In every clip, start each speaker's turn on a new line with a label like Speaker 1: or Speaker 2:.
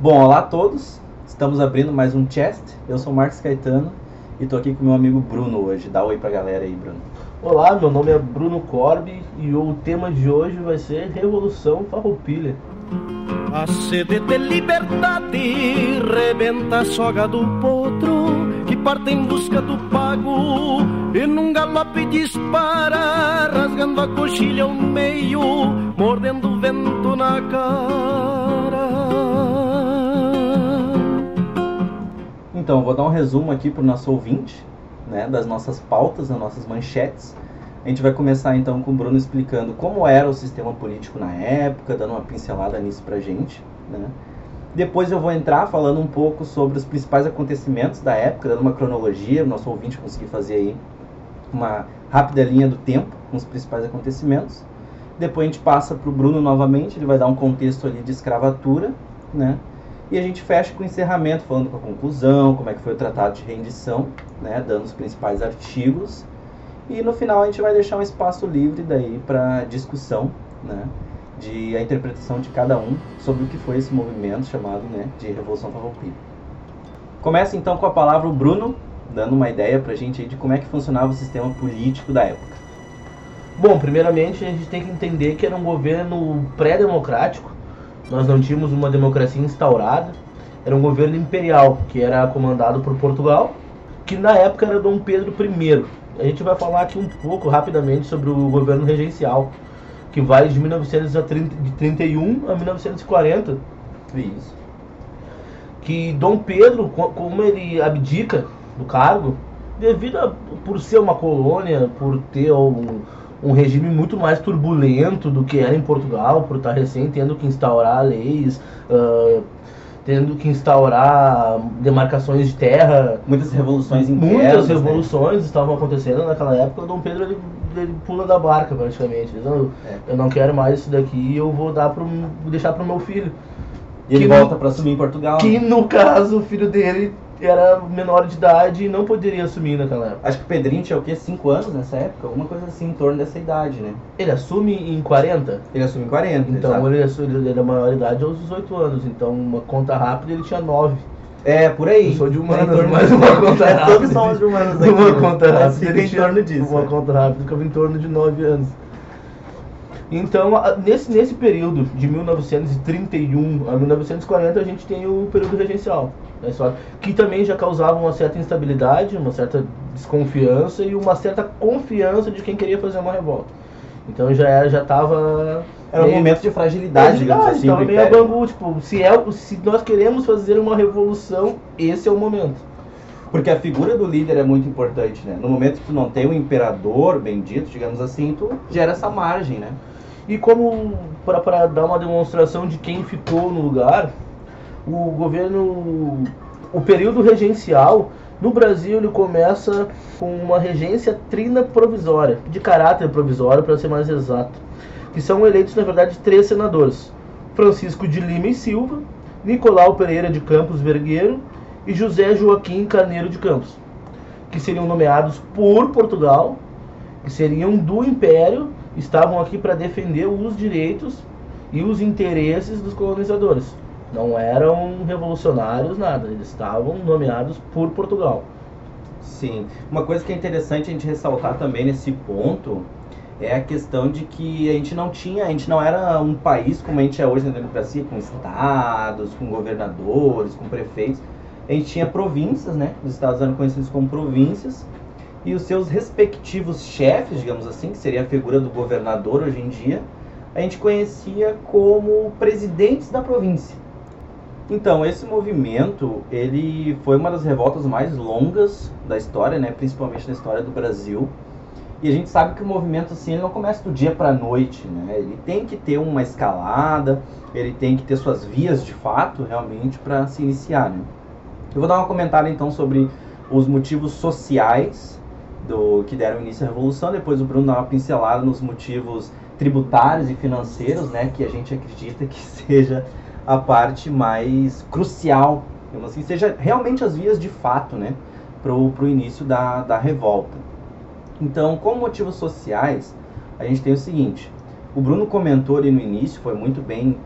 Speaker 1: Bom, olá a todos. Estamos abrindo mais um chest. Eu sou o Marcos Caetano e tô aqui com meu amigo Bruno hoje. Dá um oi pra galera aí, Bruno.
Speaker 2: Olá, meu nome é Bruno Corbi e o tema de hoje vai ser Revolução Farroupilha.
Speaker 3: A sede de liberdade rebenta a soga do potro que parte em busca do pago e num galope dispara, rasgando a coxilha ao meio, mordendo o vento na cara.
Speaker 1: Então, vou dar um resumo aqui pro nosso ouvinte, né, das nossas pautas, das nossas manchetes. A gente vai começar então com o Bruno explicando como era o sistema político na época, dando uma pincelada nisso pra gente, né? Depois eu vou entrar falando um pouco sobre os principais acontecimentos da época, dando uma cronologia, o nosso ouvinte conseguir fazer aí uma rápida linha do tempo com os principais acontecimentos. Depois a gente passa para o Bruno novamente, ele vai dar um contexto ali de escravatura, né? E a gente fecha com o encerramento, falando com a conclusão, como é que foi o tratado de rendição, né? Dando os principais artigos. E no final a gente vai deixar um espaço livre daí para discussão, né? De a interpretação de cada um sobre o que foi esse movimento chamado, né? De Revolução Farroupilha. Começa então com a palavra o Bruno, dando uma ideia pra gente aí de como é que funcionava o sistema político da época.
Speaker 2: Bom, primeiramente a gente tem que entender que era um governo pré-democrático, nós não tínhamos uma democracia instaurada, era um governo imperial, que era comandado por Portugal, que na época era Dom Pedro I. A gente vai falar aqui um pouco rapidamente sobre o governo regencial, que vai de 1931 a 1940.
Speaker 1: Isso.
Speaker 2: Que Dom Pedro, co- como ele abdica do cargo, devido a, por ser uma colônia, por ter um, um regime muito mais turbulento do que era em Portugal, por estar recém tendo que instaurar leis, ah, tendo que instaurar demarcações de terra,
Speaker 1: Muitas revoluções internas.
Speaker 2: Muitas
Speaker 1: né?
Speaker 2: revoluções estavam acontecendo naquela época. O Dom Pedro ele, ele pula da barca praticamente. Ele diz, "Não,
Speaker 1: É.
Speaker 2: Eu não quero mais isso daqui eu vou dar pro, vou deixar pro meu filho.
Speaker 1: E ele volta para assumir em Portugal.
Speaker 2: Que
Speaker 1: né?
Speaker 2: no caso o filho dele era menor de idade e não poderia assumir naquela época.
Speaker 1: Acho que o Pedrinho tinha o quê? 5 anos nessa época? Alguma coisa assim, em torno dessa idade, né?
Speaker 2: Ele assume em 40,
Speaker 1: Ele assume em 40.
Speaker 2: então
Speaker 1: exato.
Speaker 2: ele, assume, ele era maior idade aos 18 anos. Então uma conta rápida ele tinha 9.
Speaker 1: É, por aí.
Speaker 2: Eu sou de
Speaker 1: É
Speaker 2: humanas, mas
Speaker 1: disso.
Speaker 2: uma conta
Speaker 1: É,
Speaker 2: rápida.
Speaker 1: Todos somos de humanas aqui.
Speaker 2: Uma conta rápida
Speaker 1: Fica em torno disso.
Speaker 2: Uma
Speaker 1: né?
Speaker 2: conta rápida ficava em torno de 9 anos. Então, nesse, nesse período de 1931 a 1940, a gente tem o período regencial, né, que também já causava uma certa instabilidade, uma certa desconfiança e uma certa confiança de quem queria fazer uma revolta. Então já já estava
Speaker 1: Era um momento de fragilidade, digamos assim.
Speaker 2: Tava meio
Speaker 1: Império.
Speaker 2: bangu, tipo, se, é, se nós queremos fazer uma revolução, esse é o momento.
Speaker 1: Porque a figura do líder é muito importante, né? No momento que tu não tem o imperador bendito, digamos assim, tu gera essa margem, né?
Speaker 2: E como para dar uma demonstração de quem ficou no lugar, o governo, o período regencial no Brasil ele começa com uma regência trina provisória, de caráter provisório para ser mais exato, que são eleitos na verdade três senadores: Francisco de Lima e Silva, Nicolau Pereira de Campos Vergueiro e José Joaquim Carneiro de Campos, que seriam nomeados por Portugal, que seriam do Império, estavam aqui para defender os direitos e os interesses dos colonizadores. Não eram revolucionários, nada, eles estavam nomeados por Portugal.
Speaker 1: Sim. Uma coisa que é interessante a gente ressaltar também nesse ponto é a questão de que a gente não tinha, a gente não era um país como a gente é hoje na democracia, com estados, com governadores, com prefeitos. A gente tinha províncias, né? Os estados eram conhecidos como províncias. E os seus respectivos chefes, digamos assim, que seria a figura do governador hoje em dia, a gente conhecia como presidentes da província. Então, esse movimento, ele foi uma das revoltas mais longas da história, né, principalmente na história do Brasil. E a gente sabe que o movimento assim, ele não começa do dia para a noite, né? Ele tem que ter uma escalada, ele tem que ter suas vias de fato, realmente, para se iniciar, né? Eu vou dar um comentário então sobre os motivos sociais do que deram início à revolução, depois o Bruno dá uma pincelada nos motivos tributários e financeiros, né, que a gente acredita que seja a parte mais crucial, assim, seja realmente as vias de fato, né, pro, pro início da, da revolta. Então, como motivos sociais, a gente tem o seguinte, o Bruno comentou ali no início, foi muito bem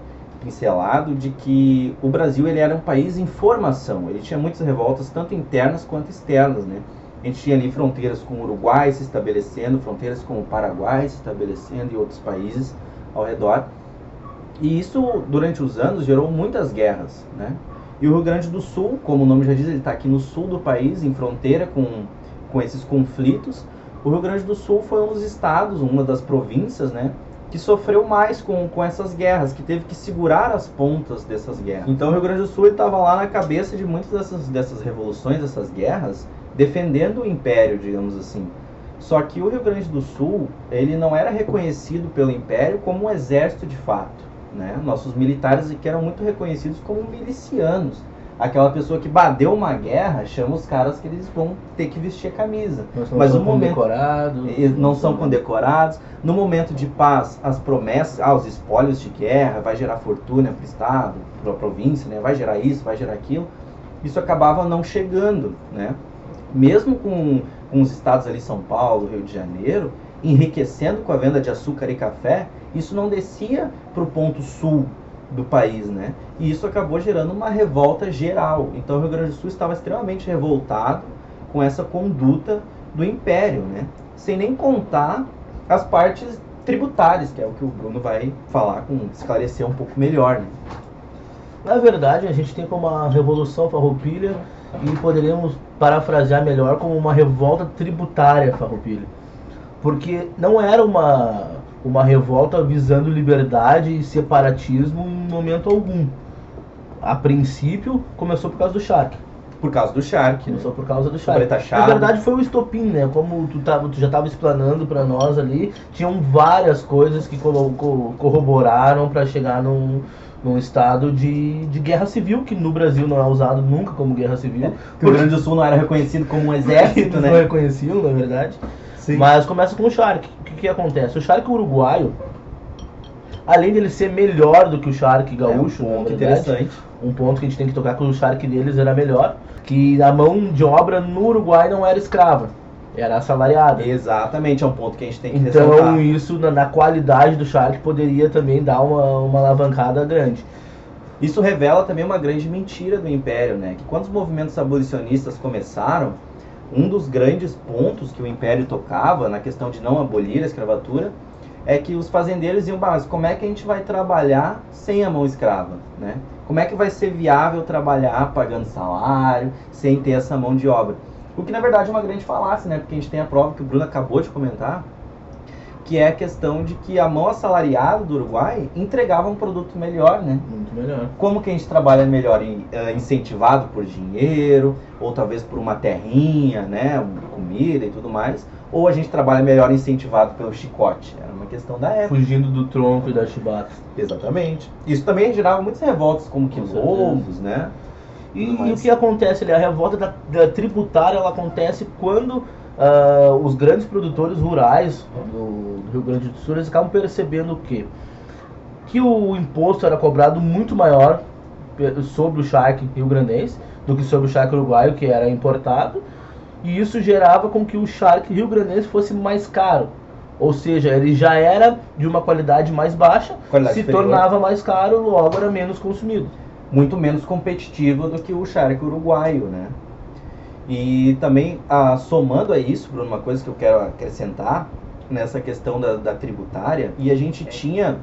Speaker 1: pincelado de que o Brasil ele era um país em formação. Ele tinha muitas revoltas, tanto internas quanto externas, né? A gente tinha ali fronteiras com o Uruguai se estabelecendo, fronteiras com o Paraguai se estabelecendo e outros países ao redor. E isso, durante os anos, gerou muitas guerras, né? E o Rio Grande do Sul, como o nome já diz, ele está aqui no sul do país, em fronteira com, com esses conflitos. O Rio Grande do Sul foi um dos estados, uma das províncias, né? que sofreu mais com, com essas guerras, que teve que segurar as pontas dessas guerras. Então o Rio Grande do Sul estava lá na cabeça de muitas dessas, dessas revoluções, dessas guerras, defendendo o império, digamos assim. Só que o Rio Grande do Sul, ele não era reconhecido pelo império como um exército de fato. Né? Nossos militares que eram muito reconhecidos como milicianos aquela pessoa que bateu uma guerra chama os caras que eles vão ter que vestir a camisa.
Speaker 2: Mas não
Speaker 1: Mas
Speaker 2: são
Speaker 1: momento
Speaker 2: condecorados.
Speaker 1: não são condecorados. No momento de paz, as promessas, ah, os espólios de guerra, vai gerar fortuna para o Estado, para a província, né? vai gerar isso, vai gerar aquilo. Isso acabava não chegando, né? Mesmo com, com os estados ali, São Paulo, Rio de Janeiro, enriquecendo com a venda de açúcar e café, isso não descia para o ponto sul do país, né? E isso acabou gerando uma revolta geral. Então o Rio Grande do Sul estava extremamente revoltado com essa conduta do império, né? Sem nem contar as partes tributárias, que é o que o Bruno vai falar com esclarecer um pouco melhor, né?
Speaker 2: Na verdade, a gente tem como uma revolução farroupilha e poderíamos parafrasear melhor como uma revolta tributária farroupilha. Porque não era uma, uma revolta visando liberdade e separatismo em momento algum. A princípio, começou por causa do Shark.
Speaker 1: Por causa do Shark, né?
Speaker 2: Começou por causa do Shark. Na verdade, foi o estopim, né? Como tu, tava, tu já estava explanando para nós ali, tinham várias coisas que colocou, corroboraram para chegar num, num estado de, de guerra civil, que no Brasil não é usado nunca como guerra civil.
Speaker 1: O Rio Grande do Sul não era reconhecido como um exército,
Speaker 2: Eles não
Speaker 1: né?
Speaker 2: reconheciam, na verdade.
Speaker 1: Sim.
Speaker 2: Mas começa com o Shark. O que, que acontece? O Shark uruguaio, além dele ser melhor do que o Shark gaúcho,
Speaker 1: é um ponto
Speaker 2: verdade,
Speaker 1: interessante.
Speaker 2: um ponto que a gente tem que tocar com o Shark deles era melhor, que a mão de obra no Uruguai não era escrava, era assalariada.
Speaker 1: Exatamente, é um ponto que a gente tem que
Speaker 2: Então
Speaker 1: ressaltar.
Speaker 2: isso na, na qualidade do Shark poderia também dar uma, uma alavancada grande.
Speaker 1: Isso revela também uma grande mentira do Império, né? Que quando os movimentos abolicionistas começaram, um dos grandes pontos que o Império tocava na questão de não abolir a escravatura é que os fazendeiros iam, "Bah, mas como é que a gente vai trabalhar sem a mão escrava, né? Como é que vai ser viável trabalhar pagando salário, sem ter essa mão de obra? O que na verdade é uma grande falácia, né? Porque a gente tem a prova que o Bruno acabou de comentar, que é a questão de que a mão assalariada do Uruguai entregava um produto melhor, né?
Speaker 2: Muito melhor.
Speaker 1: Como que a gente trabalha melhor? Em- eh, incentivado por dinheiro, ou talvez por uma terrinha, né? Comida e tudo mais. Ou a gente trabalha melhor incentivado pelo chicote? Era uma questão da época.
Speaker 2: Fugindo do tronco e da chibata.
Speaker 1: Exatamente. Isso também gerava muitas revoltas, como
Speaker 2: Com
Speaker 1: quilombos, né?
Speaker 2: E, e o que acontece ali? A revolta da, da tributária ela acontece quando ah, os grandes produtores rurais do, do Rio Grande do Sul eles acabam percebendo o quê? Que o imposto era cobrado muito maior sobre o charque rio-grandense do que sobre o charque uruguaio, que era importado, e isso gerava com que o charque rio-grandense fosse mais caro. Ou seja, ele já era de uma qualidade mais baixa,
Speaker 1: Qualidade
Speaker 2: se
Speaker 1: superior.
Speaker 2: tornava mais caro, logo era menos consumido.
Speaker 1: Muito menos competitivo do que o charque uruguaio, né? E também, ah, somando a isso, Bruno, uma coisa que eu quero acrescentar nessa questão da, da tributária, e a gente tinha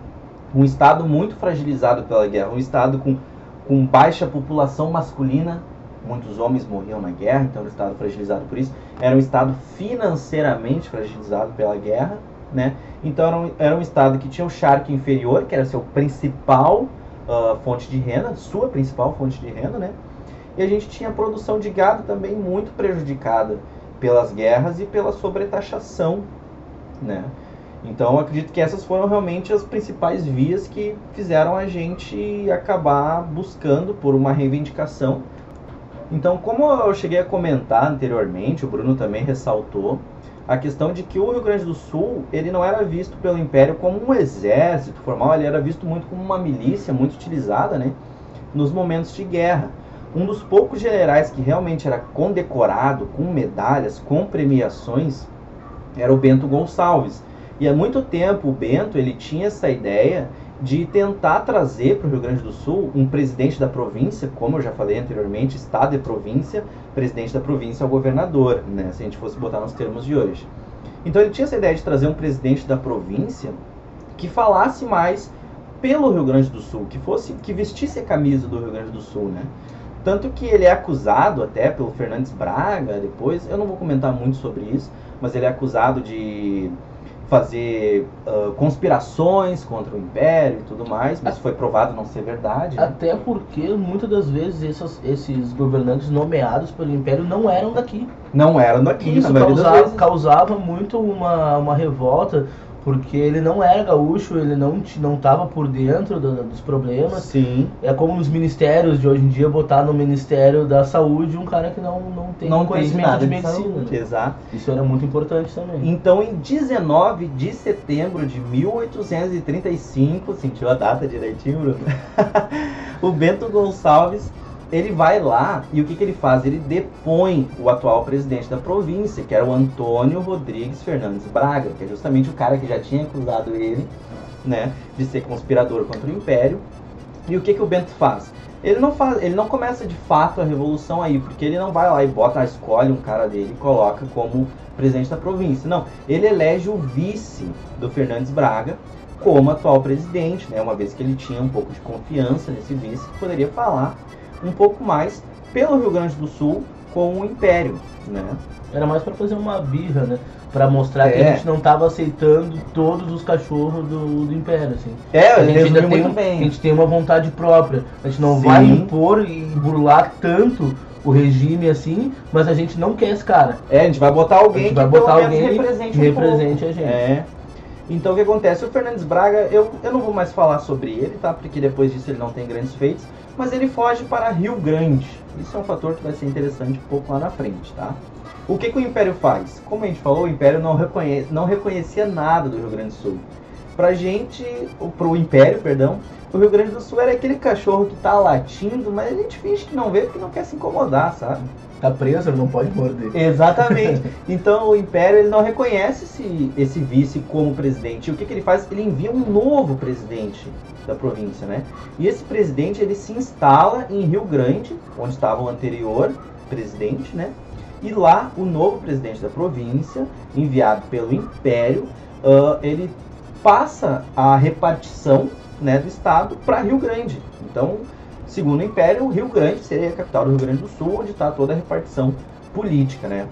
Speaker 1: um estado muito fragilizado pela guerra, um estado com, com baixa população masculina, muitos homens morriam na guerra, então era um estado fragilizado por isso, era um estado financeiramente fragilizado pela guerra, né? Então era um, era um estado que tinha o charque inferior, que era seu principal ah, fonte de renda, sua principal fonte de renda, né? E a gente tinha a produção de gado também muito prejudicada pelas guerras e pela sobretaxação, né? Então acredito que essas foram realmente as principais vias que fizeram a gente acabar buscando por uma reivindicação. Então, como eu cheguei a comentar anteriormente, o Bruno também ressaltou, a questão de que o Rio Grande do Sul, ele não era visto pelo Império como um exército formal, ele era visto muito como uma milícia muito utilizada, né, nos momentos de guerra. Um dos poucos generais que realmente era condecorado com medalhas, com premiações, era o Bento Gonçalves. E há muito tempo o Bento ele tinha essa ideia de tentar trazer para o Rio Grande do Sul um presidente da província, como eu já falei anteriormente, estado e província, presidente da província é o governador, né, se a gente fosse botar nos termos de hoje. Então ele tinha essa ideia de trazer um presidente da província que falasse mais pelo Rio Grande do Sul, que fosse que vestisse a camisa do Rio Grande do Sul, né? Tanto que ele é acusado até pelo Fernandes Braga, depois, eu não vou comentar muito sobre isso, mas ele é acusado de fazer uh, conspirações contra o Império e tudo mais, mas foi provado não ser verdade. Né?
Speaker 2: Até porque muitas das vezes esses, esses governantes nomeados pelo Império não eram daqui.
Speaker 1: Não eram daqui,
Speaker 2: Isso causava, causava muito uma, uma revolta porque ele não era gaúcho, ele não não estava por dentro do, dos problemas.
Speaker 1: Sim.
Speaker 2: É como nos ministérios de hoje em dia botar no Ministério da Saúde um cara que não, não tem
Speaker 1: não
Speaker 2: conhecimento
Speaker 1: nada
Speaker 2: de medicina.
Speaker 1: De Exato.
Speaker 2: Isso era muito importante também.
Speaker 1: Então, em 19 de setembro de 1835, sentiu a data direitinho, Bruno? o Bento Gonçalves ele vai lá e o que, que ele faz? Ele depõe o atual presidente da província, que era o Antônio Rodrigues Fernandes Braga, que é justamente o cara que já tinha acusado ele né, de ser conspirador contra o Império. E o que, que o Bento faz? Ele não, faz, ele não começa de fato a revolução aí, porque ele não vai lá e bota, escolhe um cara dele e coloca como presidente da província. Não, ele elege o vice do Fernandes Braga como atual presidente, né, uma vez que ele tinha um pouco de confiança nesse vice, que poderia falar um pouco mais pelo Rio Grande do Sul com o Império, né?
Speaker 2: Era mais para fazer uma birra, né? Para mostrar é. que a é. gente não estava aceitando todos os cachorros do, do Império, assim.
Speaker 1: É,
Speaker 2: a gente ainda
Speaker 1: tem,
Speaker 2: bem. a gente tem uma vontade própria. A gente não Sim. vai impor e burlar tanto o regime assim, mas a gente não quer esse cara.
Speaker 1: É, a gente vai botar alguém
Speaker 2: que vai botar alguém
Speaker 1: represente,
Speaker 2: um represente
Speaker 1: a gente. É. Então o que acontece? O Fernandes Braga, eu, eu não vou mais falar sobre ele, tá? Porque depois disso ele não tem grandes feitos mas ele foge para Rio Grande. Isso é um fator que vai ser interessante um pouco lá na frente, tá? O que, que o Império faz? Como a gente falou, o Império não, reconhece, não reconhecia nada do Rio Grande do Sul. Pra gente, pro Império, perdão, o Rio Grande do Sul era aquele cachorro que tá latindo, mas a gente finge que não vê porque não quer se incomodar, sabe?
Speaker 2: Tá preso, não pode morder.
Speaker 1: Exatamente. Então o Império ele não reconhece esse, esse vice como presidente. E o que, que ele faz? Ele envia um novo presidente da província, né? E esse presidente ele se instala em Rio Grande, onde estava o anterior presidente, né? E lá o novo presidente da província, enviado pelo Império, uh, ele passa a repartição né, do estado para Rio Grande. Então Segundo o Império, Rio Grande seria a capital do Rio Grande do Sul, onde está toda a repartição política, né?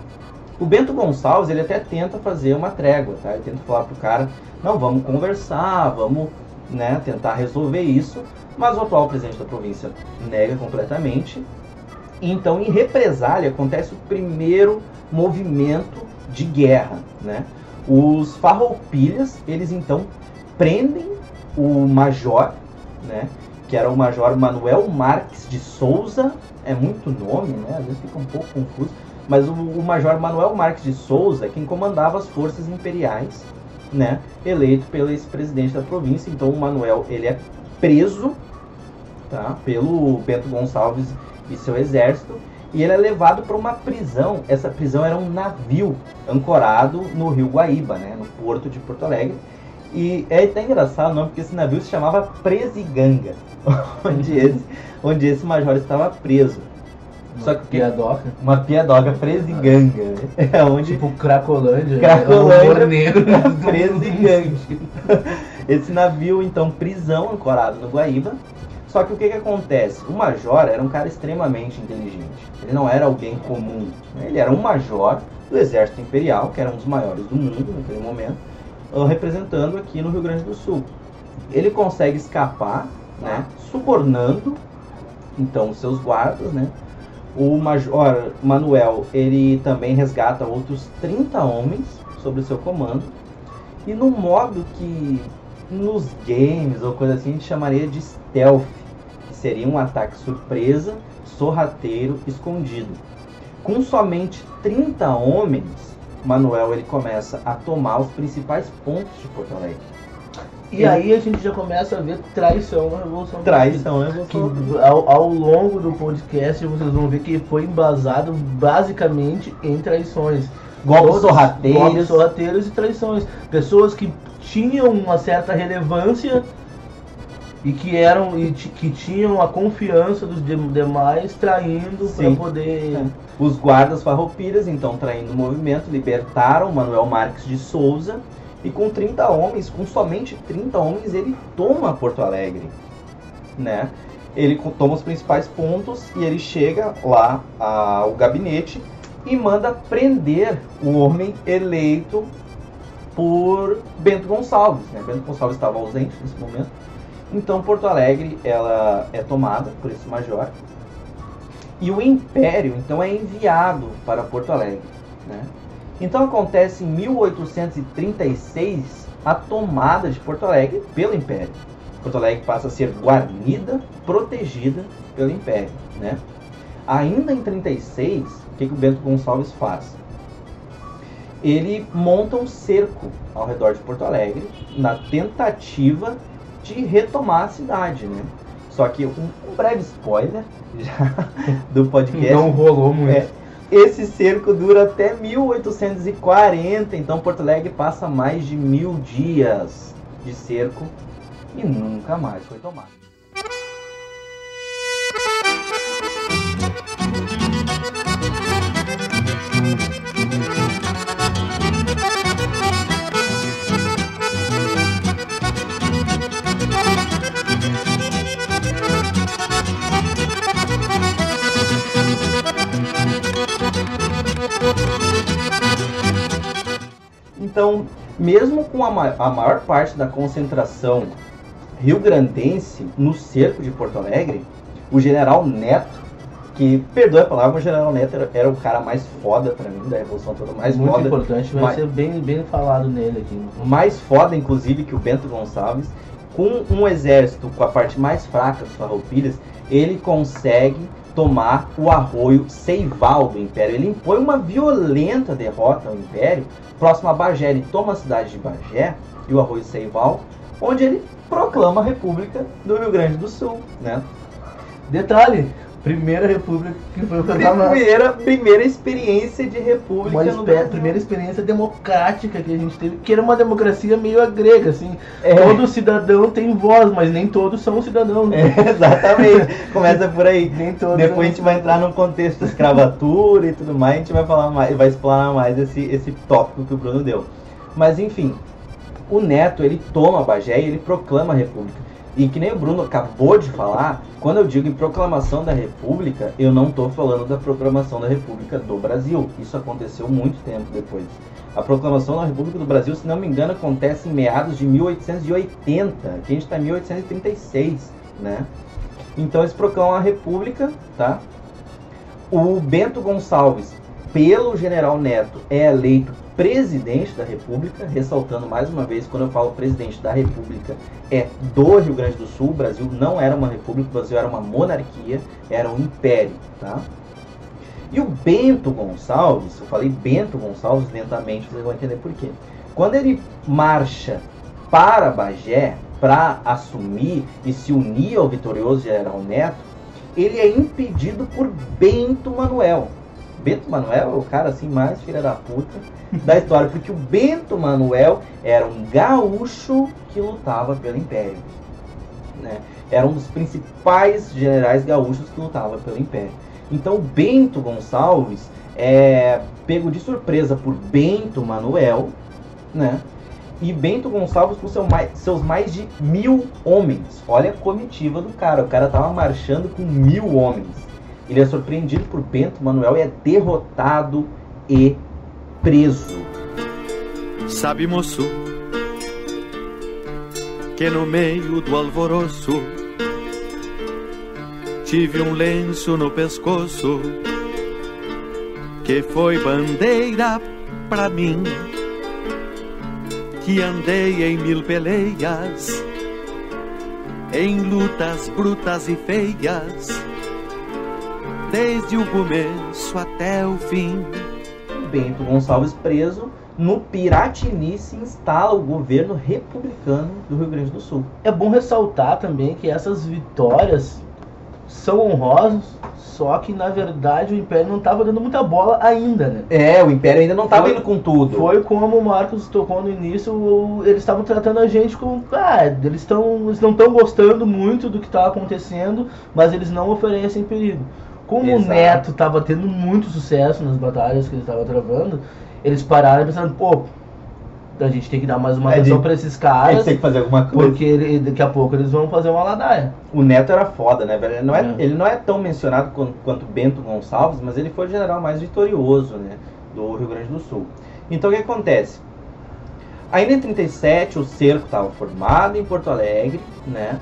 Speaker 1: O Bento Gonçalves, ele até tenta fazer uma trégua, tá? Ele tenta falar pro cara, não, vamos conversar, vamos, né, tentar resolver isso, mas o atual presidente da província nega completamente. Então, em represália, acontece o primeiro movimento de guerra, né? Os farroupilhas, eles então prendem o major, né? que era o Major Manuel Marques de Souza, é muito nome, né? Às vezes fica um pouco confuso, mas o, o Major Manuel Marques de Souza quem comandava as forças imperiais, né? Eleito pelo ex-presidente da província. Então o Manuel ele é preso, tá? Pelo Bento Gonçalves e seu exército e ele é levado para uma prisão. Essa prisão era um navio ancorado no Rio Guaíba, né? No porto de Porto Alegre. E é até engraçado o nome, porque esse navio se chamava Presiganga. onde, esse, onde esse major estava preso.
Speaker 2: Uma Só que piadoca.
Speaker 1: Uma piadoca presiganga. Né? É onde.
Speaker 2: Tipo Cracolândia.
Speaker 1: Cracolândia. É presigante. Esse navio, então, prisão, ancorado no Guaíba. Só que o que, que acontece? O major era um cara extremamente inteligente. Ele não era alguém comum. Né? Ele era um major do exército imperial, que era um dos maiores do mundo naquele momento, representando aqui no Rio Grande do Sul. Ele consegue escapar né, subornando então seus guardas, né? O Major Manuel, ele também resgata outros 30 homens sob seu comando. E no modo que nos games ou coisa assim a gente chamaria de stealth, que seria um ataque surpresa, sorrateiro, escondido. Com somente 30 homens, Manuel ele começa a tomar os principais pontos de Porto Alegre.
Speaker 2: E aí a gente já começa a ver traição na Revolução
Speaker 1: Traição na Revolução
Speaker 2: que, ao, ao, longo do podcast vocês vão ver que foi embasado basicamente em traições.
Speaker 1: Golpes sorrateiros.
Speaker 2: Golpes sorrateiros e traições. Pessoas que tinham uma certa relevância E que eram e que tinham a confiança dos demais traindo para poder. É.
Speaker 1: Os guardas farroupilhas, então traindo o movimento, libertaram Manuel Marques de Souza e com 30 homens, com somente 30 homens, ele toma Porto Alegre. Né? Ele toma os principais pontos e ele chega lá ao gabinete e manda prender o homem eleito por Bento Gonçalves. Né? Bento Gonçalves estava ausente nesse momento. Então Porto Alegre ela é tomada por esse major e o império então é enviado para Porto Alegre. Né? Então acontece em 1836 a tomada de Porto Alegre pelo império. Porto Alegre passa a ser guarnida, protegida pelo império. Né? Ainda em 36, o que, que o Bento Gonçalves faz? Ele monta um cerco ao redor de Porto Alegre na tentativa de retomar a cidade, né? Só que um, um breve spoiler já do podcast.
Speaker 2: Não rolou muito. É,
Speaker 1: esse cerco dura até 1840, então Porto Alegre passa mais de mil dias de cerco e nunca mais foi tomado. Então, mesmo com a, ma a maior parte da concentração rio-grandense no cerco de Porto Alegre, o general Neto, que, perdoe a palavra, o general Neto era, era o cara mais foda pra mim da Revolução toda, mais
Speaker 2: Muito
Speaker 1: foda.
Speaker 2: importante, vai mais, ser bem, bem falado nele aqui.
Speaker 1: Mais foda, inclusive, que o Bento Gonçalves. Com um exército com a parte mais fraca dos farroupilhas, ele consegue tomar o arroio Seival do Império. Ele impõe uma violenta derrota ao Império, próximo a Bagé. Ele toma a cidade de Bagé e o arroio Seival, onde ele proclama a República do Rio Grande do Sul. Né?
Speaker 2: Detalhe, Primeira república que foi
Speaker 1: proclamada. Primeira, primeira experiência de república
Speaker 2: uma
Speaker 1: no Brasil.
Speaker 2: Primeira experiência democrática que a gente teve, que era uma democracia meio grega, assim. É. Todo cidadão tem voz, mas nem todos são cidadãos.
Speaker 1: Né? É, exatamente. Começa por aí. nem todos Depois a gente vai entrar no contexto da escravatura e tudo mais, a gente vai falar mais, vai explorar mais esse, esse tópico que o Bruno deu. Mas enfim, o Neto, ele toma Bagé e ele proclama a república. E que nem o Bruno acabou de falar, quando eu digo em proclamação da República, eu não estou falando da proclamação da República do Brasil. Isso aconteceu muito tempo depois. A proclamação da República do Brasil, se não me engano, acontece em meados de 1880, que a gente está em 1836, né? Então eles proclamam a República, tá? O Bento Gonçalves, pelo General Neto, é eleito presidente da República, ressaltando mais uma vez, quando eu falo presidente da República, é do Rio Grande do Sul. O Brasil não era uma república, o Brasil era uma monarquia, era um império, tá? E o Bento Gonçalves, eu falei Bento Gonçalves lentamente, vocês vão entender por quê. Quando ele marcha para Bagé para assumir e se unir ao vitorioso General Neto, ele é impedido por Bento Manuel. Bento Manuel é o cara assim mais filha da puta da história, porque o Bento Manuel era um gaúcho que lutava pelo Império. Né? Era um dos principais generais gaúchos que lutava pelo Império. Então o Bento Gonçalves é pego de surpresa por Bento Manuel, né? E Bento Gonçalves com seu mais, seus mais de mil homens. Olha a comitiva do cara. O cara tava marchando com mil homens. Ele é surpreendido por Bento Manuel e é derrotado e preso.
Speaker 3: Sabe, moço, que no meio do alvoroço tive um lenço no pescoço que foi bandeira pra mim. Que andei em mil peleias, em lutas brutas e feias, desde o começo até o fim
Speaker 1: Bento Gonçalves preso, no Piratini se instala o governo republicano do Rio Grande do Sul.
Speaker 2: É bom ressaltar também que essas vitórias são honrosas, Só que, na verdade, o Império não estava dando muita bola ainda, né?
Speaker 1: É, o Império ainda não estava indo com tudo.
Speaker 2: Foi como o Marcos tocou no início, eles estavam tratando a gente com. Ah, eles, tão, eles não estão gostando muito do que está acontecendo, mas eles não oferecem perigo. Como
Speaker 1: Exato.
Speaker 2: o Neto estava tendo muito sucesso nas batalhas que ele estava travando, eles pararam pensando, pô, a gente tem que dar mais uma
Speaker 1: É
Speaker 2: atenção para esses
Speaker 1: A
Speaker 2: caras,
Speaker 1: gente tem que fazer alguma coisa.
Speaker 2: porque ele- daqui a pouco eles vão fazer uma ladaia.
Speaker 1: O Neto era foda, né, velho? Ele não é,
Speaker 2: É.
Speaker 1: ele não é tão mencionado quanto, quanto Bento Gonçalves, mas ele foi o general mais vitorioso, né, do Rio Grande do Sul. Então o que acontece? Ainda em 37 o cerco estava formado em Porto Alegre, né?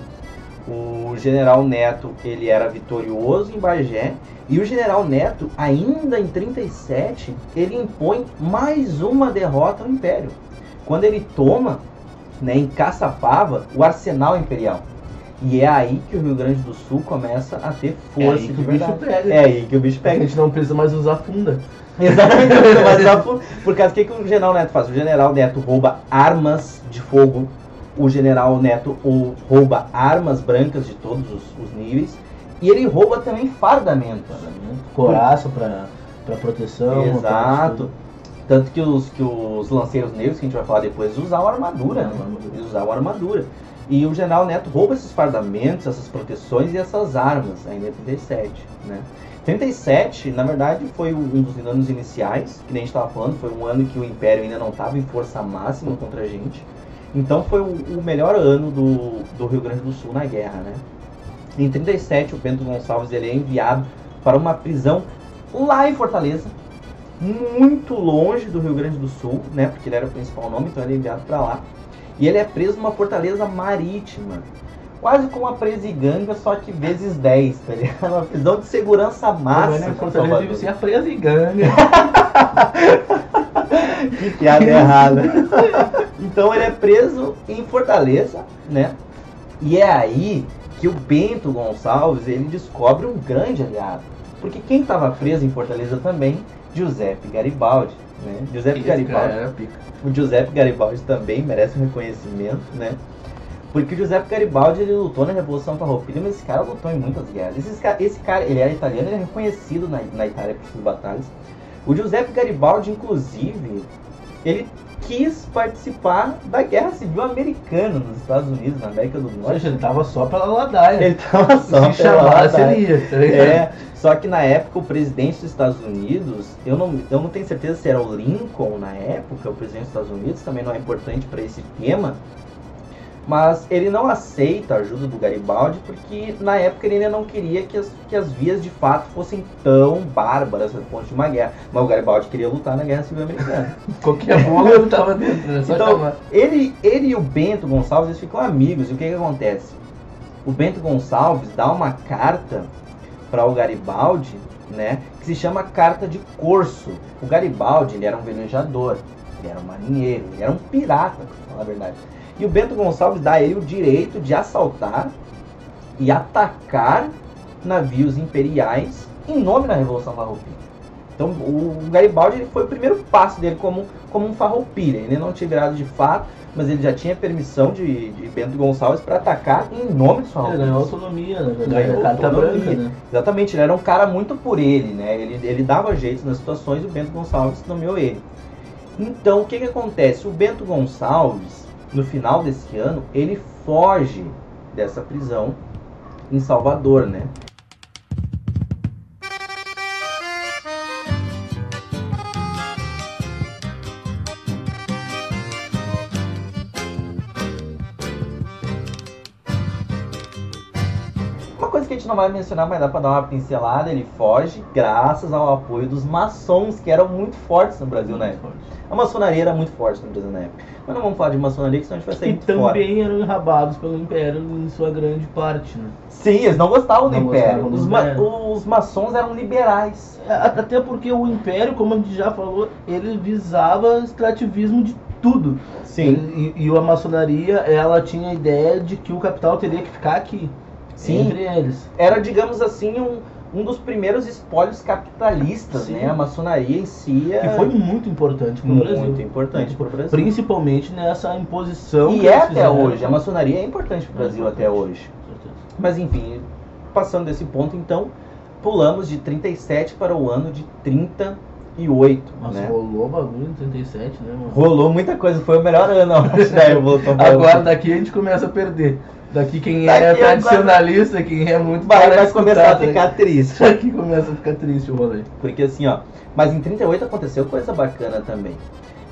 Speaker 1: O general Neto, ele era vitorioso em Bagé, e o general Neto, ainda em 37, ele impõe mais uma derrota ao Império. Quando ele toma, né, em Caçapava, o arsenal imperial. E é aí que o Rio Grande do Sul começa a ter
Speaker 2: É
Speaker 1: força
Speaker 2: aí que
Speaker 1: de
Speaker 2: o bicho
Speaker 1: verdade.
Speaker 2: pega.
Speaker 1: É aí que o bicho
Speaker 2: A
Speaker 1: pega.
Speaker 2: gente não precisa mais usar funda.
Speaker 1: Exatamente. Mas só por, por causa que, que o general Neto faz? O general Neto rouba armas de fogo. O general Neto rouba armas brancas de todos os, os níveis. E ele rouba também fardamento.
Speaker 2: Coraça pra, pra proteção.
Speaker 1: Exato. Tanto que os, que os lanceiros negros, que a gente vai falar depois, usavam armadura, né?
Speaker 2: Usavam armadura.
Speaker 1: Eles usavam armadura. E o general Neto rouba esses fardamentos, essas proteções e essas armas, ainda em 37, né? 37, na verdade, foi um dos anos iniciais, que nem a gente estava falando, foi um ano que o Império ainda não estava em força máxima contra a gente. Então foi o, o melhor ano do, do Rio Grande do Sul na guerra, né? Em 37, o Bento Gonçalves ele é enviado para uma prisão lá em Fortaleza, muito longe do Rio Grande do Sul, né? Porque ele era o principal nome, então ele é enviado para lá. E ele é preso numa fortaleza marítima. Quase como uma presiganga, só que vezes 10, tá ligado? Uma prisão de segurança máxima. em
Speaker 2: Fortaleza deve ser a presa e gangue.
Speaker 1: Que piada errada. Então ele é preso em Fortaleza, né? E é aí que o Bento Gonçalves ele descobre um grande aliado. Porque quem estava preso em Fortaleza também, Giuseppe Garibaldi. Né? Giuseppe Garibaldi.
Speaker 2: Cara, pica.
Speaker 1: O Giuseppe Garibaldi também merece um reconhecimento, né? Porque o Giuseppe Garibaldi ele lutou na Revolução Farroupilha, mas esse cara lutou em muitas guerras. Esse, ca- esse cara, ele era italiano, ele é reconhecido na, na Itália por suas batalhas. O Giuseppe Garibaldi, inclusive, ele quis participar da Guerra Civil Americana nos Estados Unidos, na América do Norte.
Speaker 2: seja, ele tava só pela ladaia.
Speaker 1: Ele tava só
Speaker 2: Se
Speaker 1: pela
Speaker 2: chamasse,
Speaker 1: ladaia.
Speaker 2: ele ia, tá ligado?
Speaker 1: É, só que na época o presidente dos Estados Unidos, eu não, eu não tenho certeza se era o Lincoln na época, o presidente dos Estados Unidos, também não é importante para esse tema, mas ele não aceita a ajuda do Garibaldi porque na época ele ainda não queria que as, que as vias de fato fossem tão bárbaras a ponto de uma guerra. Mas o Garibaldi queria lutar na Guerra Civil Americana.
Speaker 2: Qualquer bola eu tava dentro, né? Só
Speaker 1: Então,
Speaker 2: chamar.
Speaker 1: ele, ele e o Bento Gonçalves eles ficam amigos. E o que, que acontece? O Bento Gonçalves dá uma carta para o Garibaldi, né? Que se chama Carta de Corso. O Garibaldi ele era um velejador, ele era um marinheiro, ele era um pirata, pra falar a verdade. E o Bento Gonçalves dá a ele o direito de assaltar e atacar navios imperiais em nome da Revolução Farroupilha. Então o Garibaldi ele foi o primeiro passo dele como, como um farroupilha. Ele não tinha virado de fato, mas ele já tinha permissão de, de Bento Gonçalves para atacar em nome dos
Speaker 2: Ele
Speaker 1: farroupilhas.
Speaker 2: ganhou autonomia, né?
Speaker 1: Ganhou
Speaker 2: carta
Speaker 1: autonomia.
Speaker 2: branca, né?
Speaker 1: Exatamente, ele era um cara muito por ele, né? Ele, ele dava jeito nas situações e o Bento Gonçalves nomeou ele. Então, o que que acontece? O Bento Gonçalves, no final desse ano, ele foge dessa prisão em Salvador, né? Uma coisa que a gente não vai mencionar, mas dá pra dar uma pincelada, ele foge graças ao apoio dos maçons, que eram muito fortes no Brasil na época. A maçonaria era muito forte no Brasil na época. Mas não vamos falar de maçonaria, que senão a gente vai sair
Speaker 2: E
Speaker 1: muito fora.
Speaker 2: também eram enrabados pelo Império em sua grande parte, né?
Speaker 1: Sim, eles não gostavam do
Speaker 2: Não
Speaker 1: Império.
Speaker 2: gostavam do
Speaker 1: Os, ma- os maçons eram liberais.
Speaker 2: A- Até porque o Império, como a gente já falou, ele visava extrativismo de tudo. E, e a maçonaria, ela tinha a ideia de que o capital teria que ficar aqui.
Speaker 1: Sim.
Speaker 2: Entre eles.
Speaker 1: Era, digamos assim, um, um dos primeiros espólios capitalistas,
Speaker 2: Sim.
Speaker 1: né? A maçonaria em si é
Speaker 2: Que foi muito importante pro
Speaker 1: muito
Speaker 2: Brasil.
Speaker 1: importante para o Brasil.
Speaker 2: Principalmente nessa imposição
Speaker 1: E é até
Speaker 2: fizeram.
Speaker 1: hoje. A maçonaria é importante para o
Speaker 2: É
Speaker 1: Brasil até
Speaker 2: importante.
Speaker 1: hoje.
Speaker 2: Com certeza.
Speaker 1: Mas enfim, passando desse ponto, então, pulamos de 37 para o ano de 38,
Speaker 2: Mas
Speaker 1: né?
Speaker 2: rolou bagulho em 37, né, mano?
Speaker 1: Rolou muita coisa, foi o melhor ano, acho, né?
Speaker 2: Agora daqui a gente começa a perder. Daqui quem
Speaker 1: Daqui
Speaker 2: é
Speaker 1: agora-
Speaker 2: tradicionalista, quem é muito
Speaker 1: vai, vai começar a
Speaker 2: né?
Speaker 1: ficar triste.
Speaker 2: Daqui começa a ficar triste o rolê.
Speaker 1: Porque assim, ó. Mas em 38 aconteceu coisa bacana também.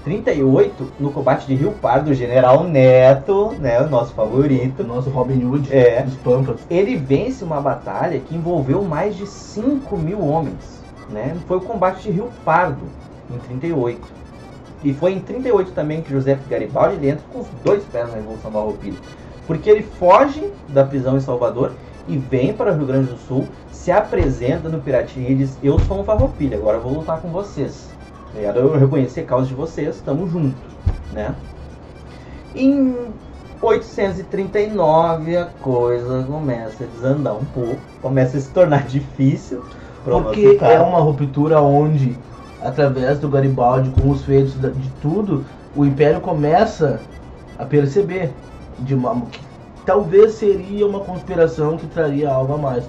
Speaker 1: 38, no combate de Rio Pardo, o General Neto, né? O nosso
Speaker 2: O
Speaker 1: favorito.
Speaker 2: nosso Robin Hood
Speaker 1: É.
Speaker 2: dos Pampas.
Speaker 1: Ele vence uma batalha que envolveu mais de 5 mil homens. Né? Foi o combate de Rio Pardo, em 38. E foi em 38 também que José Garibaldi entra com os dois pés na Revolução Farroupilha. Porque ele foge da prisão em Salvador e vem para o Rio Grande do Sul, se apresenta no Piratinha e diz: Eu sou um Farroupilha, agora eu vou lutar com vocês. Eu reconheci a causa de vocês, estamos juntos. Né? Em 839 a coisa começa a desandar um pouco, começa a se tornar difícil.
Speaker 2: Porque é uma ruptura onde, através do Garibaldi, com os feitos de tudo, o Império começa a perceber de uma, que talvez seria uma conspiração que traria algo a mais.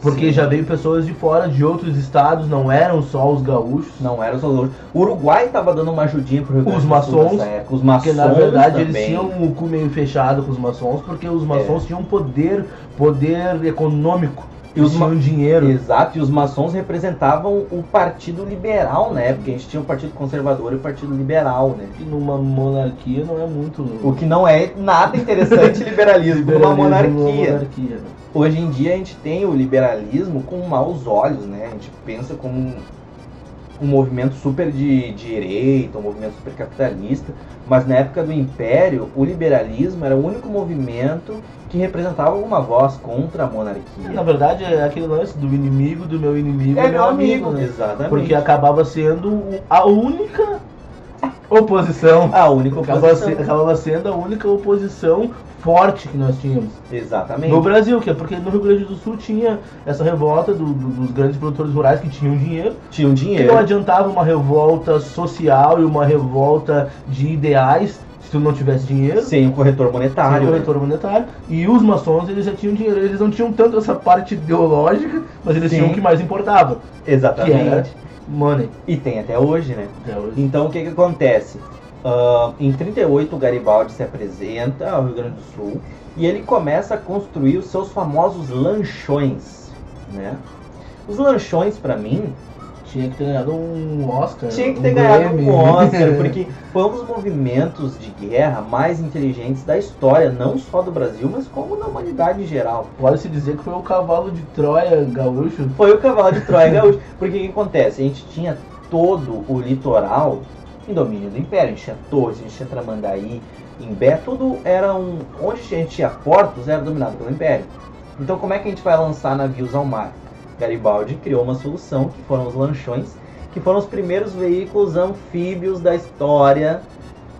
Speaker 2: Porque
Speaker 1: Sim.
Speaker 2: já veio pessoas de fora, de outros estados, não eram só os gaúchos.
Speaker 1: Não era os valores. O Uruguai estava dando uma ajudinha pro Rio Grande
Speaker 2: Os maçons.
Speaker 1: Os maçons
Speaker 2: Porque na verdade eles
Speaker 1: também.
Speaker 2: tinham o cu meio fechado com os maçons, porque os maçons tinham poder, poder econômico.
Speaker 1: E os
Speaker 2: tinham dinheiro.
Speaker 1: Exato, e os maçons representavam o Partido Liberal na época. A gente tinha o Partido Conservador e o Partido Liberal, né?
Speaker 2: Que numa monarquia não é muito.
Speaker 1: O que não é nada interessante liberalismo numa
Speaker 2: liberalismo
Speaker 1: monarquia.
Speaker 2: numa monarquia, né?
Speaker 1: Hoje em dia a gente tem o liberalismo com maus olhos, né? A gente pensa como um, movimento super de direita, um movimento super capitalista, mas na época do Império, o liberalismo era o único movimento que representava alguma voz contra a monarquia.
Speaker 2: Na verdade, é aquele lance do inimigo do meu inimigo
Speaker 1: é meu amigo,
Speaker 2: né?
Speaker 1: exatamente.
Speaker 2: Porque acabava sendo a única oposição.
Speaker 1: a única
Speaker 2: Acabava,
Speaker 1: oposição.
Speaker 2: se- acabava sendo a única oposição forte que nós tínhamos.
Speaker 1: Exatamente.
Speaker 2: No Brasil, que é porque no Rio Grande do Sul tinha essa revolta do- do- dos grandes produtores rurais que tinham dinheiro.
Speaker 1: Tinha um
Speaker 2: Que
Speaker 1: dinheiro.
Speaker 2: não adiantava uma revolta social e uma revolta de ideais se tu não tivesse dinheiro.
Speaker 1: Sem o corretor monetário.
Speaker 2: Sem
Speaker 1: né?
Speaker 2: corretor monetário. E os maçons, eles já tinham dinheiro. Eles não tinham tanto essa parte ideológica, mas eles
Speaker 1: Sim.
Speaker 2: tinham o que mais importava. Que
Speaker 1: Exatamente.
Speaker 2: era money.
Speaker 1: E tem até hoje, né?
Speaker 2: Até hoje.
Speaker 1: Então o que que acontece? Ah, em 38 o Garibaldi se apresenta ao Rio Grande do Sul e ele começa a construir os seus famosos lanchões, né? Os lanchões pra mim
Speaker 2: Tinha que ter ganhado um Oscar.
Speaker 1: tinha que
Speaker 2: um
Speaker 1: ter ganhado
Speaker 2: Grammy.
Speaker 1: um Oscar porque foi um dos movimentos de guerra mais inteligentes da história, não só do Brasil, mas como da humanidade em geral.
Speaker 2: Pode-se dizer que foi o cavalo de Troia gaúcho.
Speaker 1: Foi o cavalo de Troia gaúcho. Porque o que acontece? A gente tinha todo o litoral em domínio do Império. A gente tinha Torres, a gente tinha Tramandaí, Imbé, tudo era um. Onde a gente tinha portos era dominado pelo Império. Então como é que a gente vai lançar navios ao mar? Garibaldi criou uma solução, que foram os lanchões, que foram os primeiros veículos anfíbios da história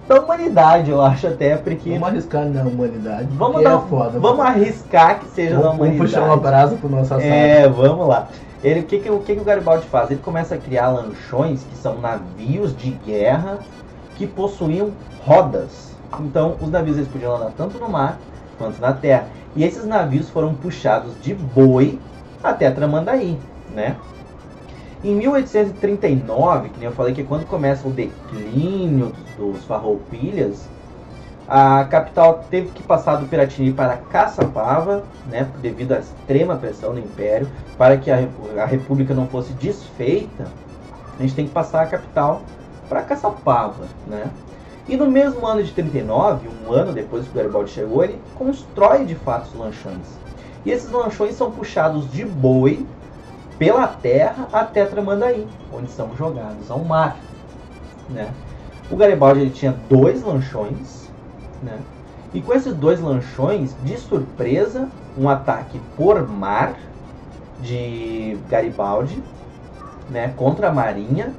Speaker 1: da humanidade, eu acho até, porque.
Speaker 2: Vamos arriscar na humanidade.
Speaker 1: Vamos,
Speaker 2: porque
Speaker 1: dar,
Speaker 2: é foda.
Speaker 1: vamos arriscar que seja da
Speaker 2: vamos, vamos
Speaker 1: humanidade.
Speaker 2: puxar uma brasa pro nosso assado.
Speaker 1: É, vamos lá. Ele, o que, que, o que, que o Garibaldi faz? Ele começa a criar lanchões, que são navios de guerra que possuíam rodas. Então, os navios eles podiam andar tanto no mar quanto na terra. E esses navios foram puxados de boi até Tramandaí, né? Em 1839, que nem eu falei que é quando começa o declínio dos farroupilhas, a capital teve que passar do Piratini para Caçapava, né, devido à extrema pressão do Império, para que a, a República não fosse desfeita, a gente tem que passar a capital para Caçapava, né? E no mesmo ano de 39, um ano depois que o Garibaldi chegou, ele constrói de fato os lanchões. E esses lanchões são puxados de boi pela terra até Tramandaí, onde são jogados ao mar, né? O Garibaldi ele tinha dois lanchões, né? E com esses dois lanchões, de surpresa, um ataque por mar de Garibaldi, né, contra a marinha,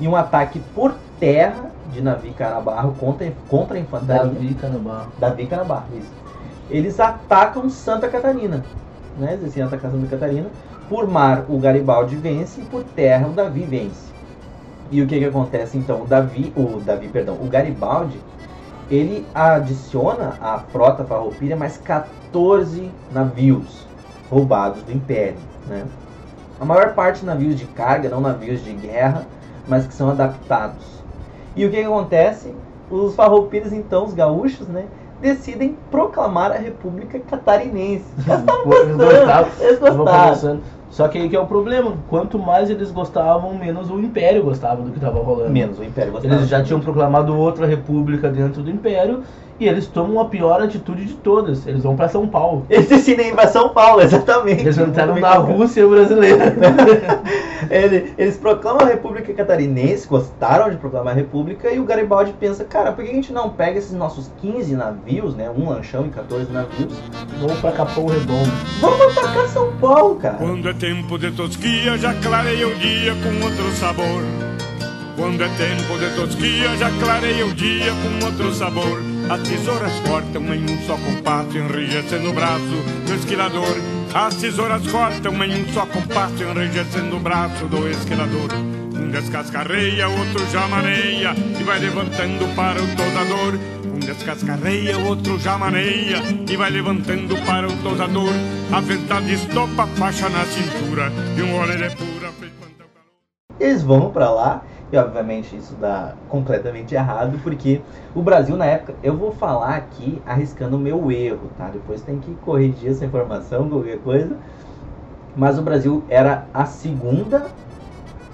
Speaker 1: e um ataque por terra de Navi Canabarro contra, contra a infantaria.
Speaker 2: Davi Canabá.
Speaker 1: Davi Canabarro, isso. Eles atacam Santa Catarina, né? Eles atacar Santa Catarina. Por mar, o Garibaldi vence, e por terra, o Davi vence. E o que que acontece então? O Davi, o Davi, perdão, o Garibaldi, ele adiciona à frota farroupilha mais 14 navios roubados do Império, né? A maior parte navios de carga, não navios de guerra, mas que são adaptados. E o que, que acontece? Os farroupilhas, então, os gaúchos, né? Decidem proclamar a República Catarinense. Já estavam
Speaker 2: Eles
Speaker 1: gostando,
Speaker 2: gostavam,
Speaker 1: eles
Speaker 2: conversando. Só que aí que é o problema. Quanto mais eles gostavam, menos o Império gostava do que estava rolando.
Speaker 1: Menos o Império gostava.
Speaker 2: Eles já tinham proclamado outra república dentro do Império e eles tomam a pior atitude de todas. Eles vão para São Paulo.
Speaker 1: Eles decidem ir pra São Paulo, exatamente.
Speaker 2: Eles entraram na Rússia brasileira.
Speaker 1: Ele- eles proclamam a República Catarinense, gostaram de proclamar a República, e o Garibaldi pensa, cara, por que a gente não pega esses nossos 15 navios, né? Um lanchão e 14 navios,
Speaker 2: Vamos para Capão Redondo.
Speaker 1: vamos atacar São Paulo, cara.
Speaker 3: Quando é tempo de tosquia, já clareia o dia com outro sabor. Quando é tempo de tosquia, já clareia o dia com outro sabor. As tesouras cortam em um só compasso, enrijecendo o braço do esquilador. As tesouras cortam em um só compasso, enrijecendo o braço do esquilador. Um descascarreia, outro já maneia e vai levantando para o tosador. Um descascarreia, outro já maneia e vai levantando para o tosador. A verdade estopa faixa na cintura e um óleo é pura o.
Speaker 1: Eles vão pra lá, e obviamente isso dá completamente errado, porque o Brasil na época, eu vou falar aqui arriscando o meu erro, tá? Depois tem que corrigir essa informação, qualquer coisa. Mas o Brasil era a segunda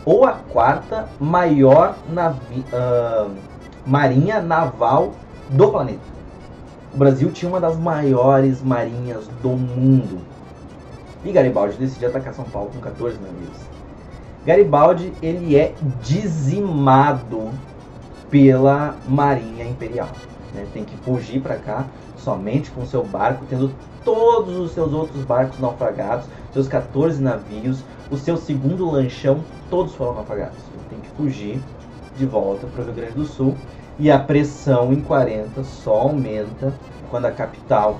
Speaker 1: ou a quarta maior navi ah, marinha naval do planeta. O Brasil tinha uma das maiores marinhas do mundo. E Garibaldi decidiu atacar São Paulo com 14 navios. Garibaldi ele é dizimado pela Marinha Imperial. né? Tem que fugir para cá somente com seu barco, tendo todos os seus outros barcos naufragados, seus 14 navios, o seu segundo lanchão, todos foram naufragados. Ele tem que fugir de volta para o Rio Grande do Sul e a pressão em 40 só aumenta quando a capital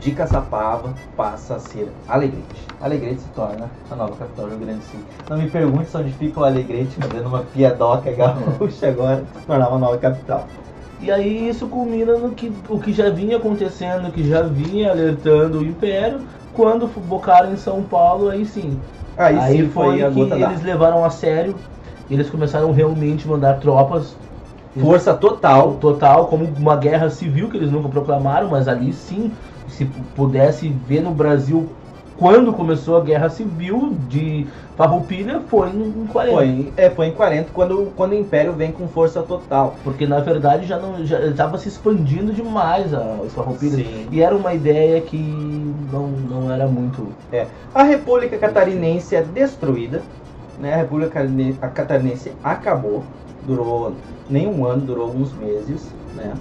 Speaker 1: de Caçapava passa a ser Alegrete. Alegrete se torna a nova capital do Rio Grande do Sul. Não me pergunte se onde fica o Alegrete, fazendo uma piadoca gaúcha agora, se tornar uma nova capital.
Speaker 2: E aí isso culmina no que o que já vinha acontecendo, que já vinha alertando o Império, quando bocaram em São Paulo, aí sim.
Speaker 1: Aí,
Speaker 2: Aí,
Speaker 1: sim
Speaker 2: foi,
Speaker 1: foi
Speaker 2: que eles levaram a sério, eles começaram realmente a mandar tropas
Speaker 1: Força total.
Speaker 2: total, como uma guerra civil que eles nunca proclamaram, mas ali sim, se pu- pudesse ver no Brasil quando começou a guerra civil de Farroupilha, foi em 40.
Speaker 1: Foi, em- é, foi em 40 quando, quando o Império vem com força total.
Speaker 2: Porque na verdade já não já estava se expandindo demais a, os Farroupilhas.
Speaker 1: Sim.
Speaker 2: E era uma ideia que não, não era muito.
Speaker 1: A República Catarinense é destruída, né? A República Catarinense acabou, durou nem um ano, durou uns meses, né?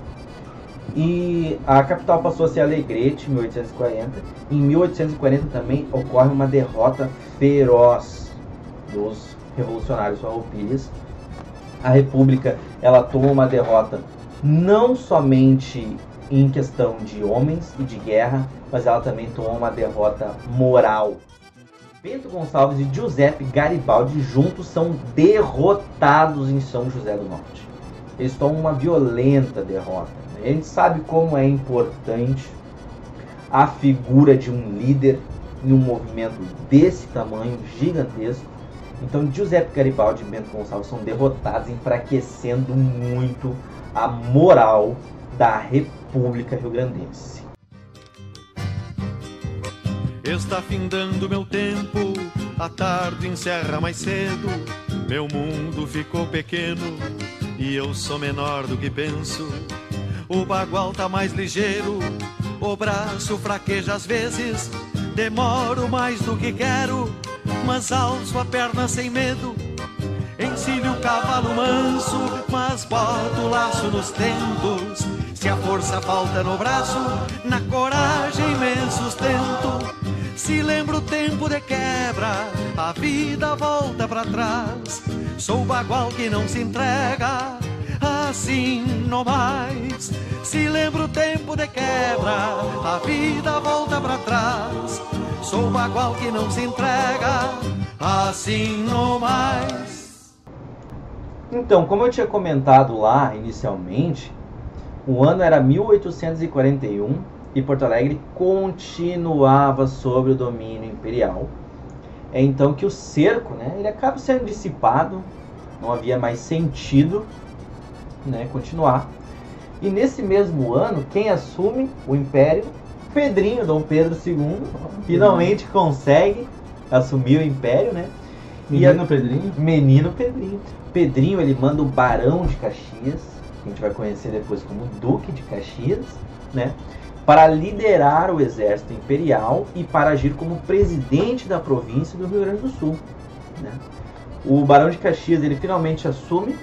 Speaker 1: E a capital passou a ser Alegrete em 1840. Em 1840 também ocorre uma derrota feroz dos revolucionários farroupilhas. A República ela toma uma derrota não somente em questão de homens e de guerra, mas ela também toma uma derrota moral. Bento Gonçalves e Giuseppe Garibaldi juntos são derrotados em São José do Norte. Eles tomam uma violenta derrota. A gente sabe como é importante a figura de um líder em um movimento desse tamanho, gigantesco. Então Giuseppe Garibaldi e Bento Gonçalves são derrotados, enfraquecendo muito a moral da República Rio-Grandense.
Speaker 4: Está findando meu tempo, a tarde encerra mais cedo. Meu mundo ficou pequeno e eu sou menor do que penso. O bagual tá mais ligeiro, o braço fraqueja às vezes. Demoro mais do que quero, mas alço a perna sem medo. Encilho o cavalo manso, mas boto o laço nos tentos. Se a força falta no braço, na coragem me sustento. Se lembro o tempo de quebra, a vida volta pra trás. Sou bagual que não se entrega, assim não mais. Se lembro o tempo de quebra, a vida volta pra trás. Sou bagual que não se entrega, assim não mais.
Speaker 1: Então, como eu tinha comentado lá inicialmente, o ano era 1841 e Porto Alegre continuava sob o domínio imperial. é então que o cerco, né, ele acaba sendo dissipado, não havia mais sentido, né, continuar. E nesse mesmo ano, quem assume o império? Pedrinho, Dom Pedro II, finalmente consegue assumir o império, né?
Speaker 2: Menino Pedrinho?
Speaker 1: Menino Pedrinho. Pedrinho, ele manda o Barão de Caxias, que a gente vai conhecer depois como Duque de Caxias, né? Para liderar o exército imperial e para agir como presidente da província do Rio Grande do Sul. Né? O Barão de Caxias, ele finalmente assume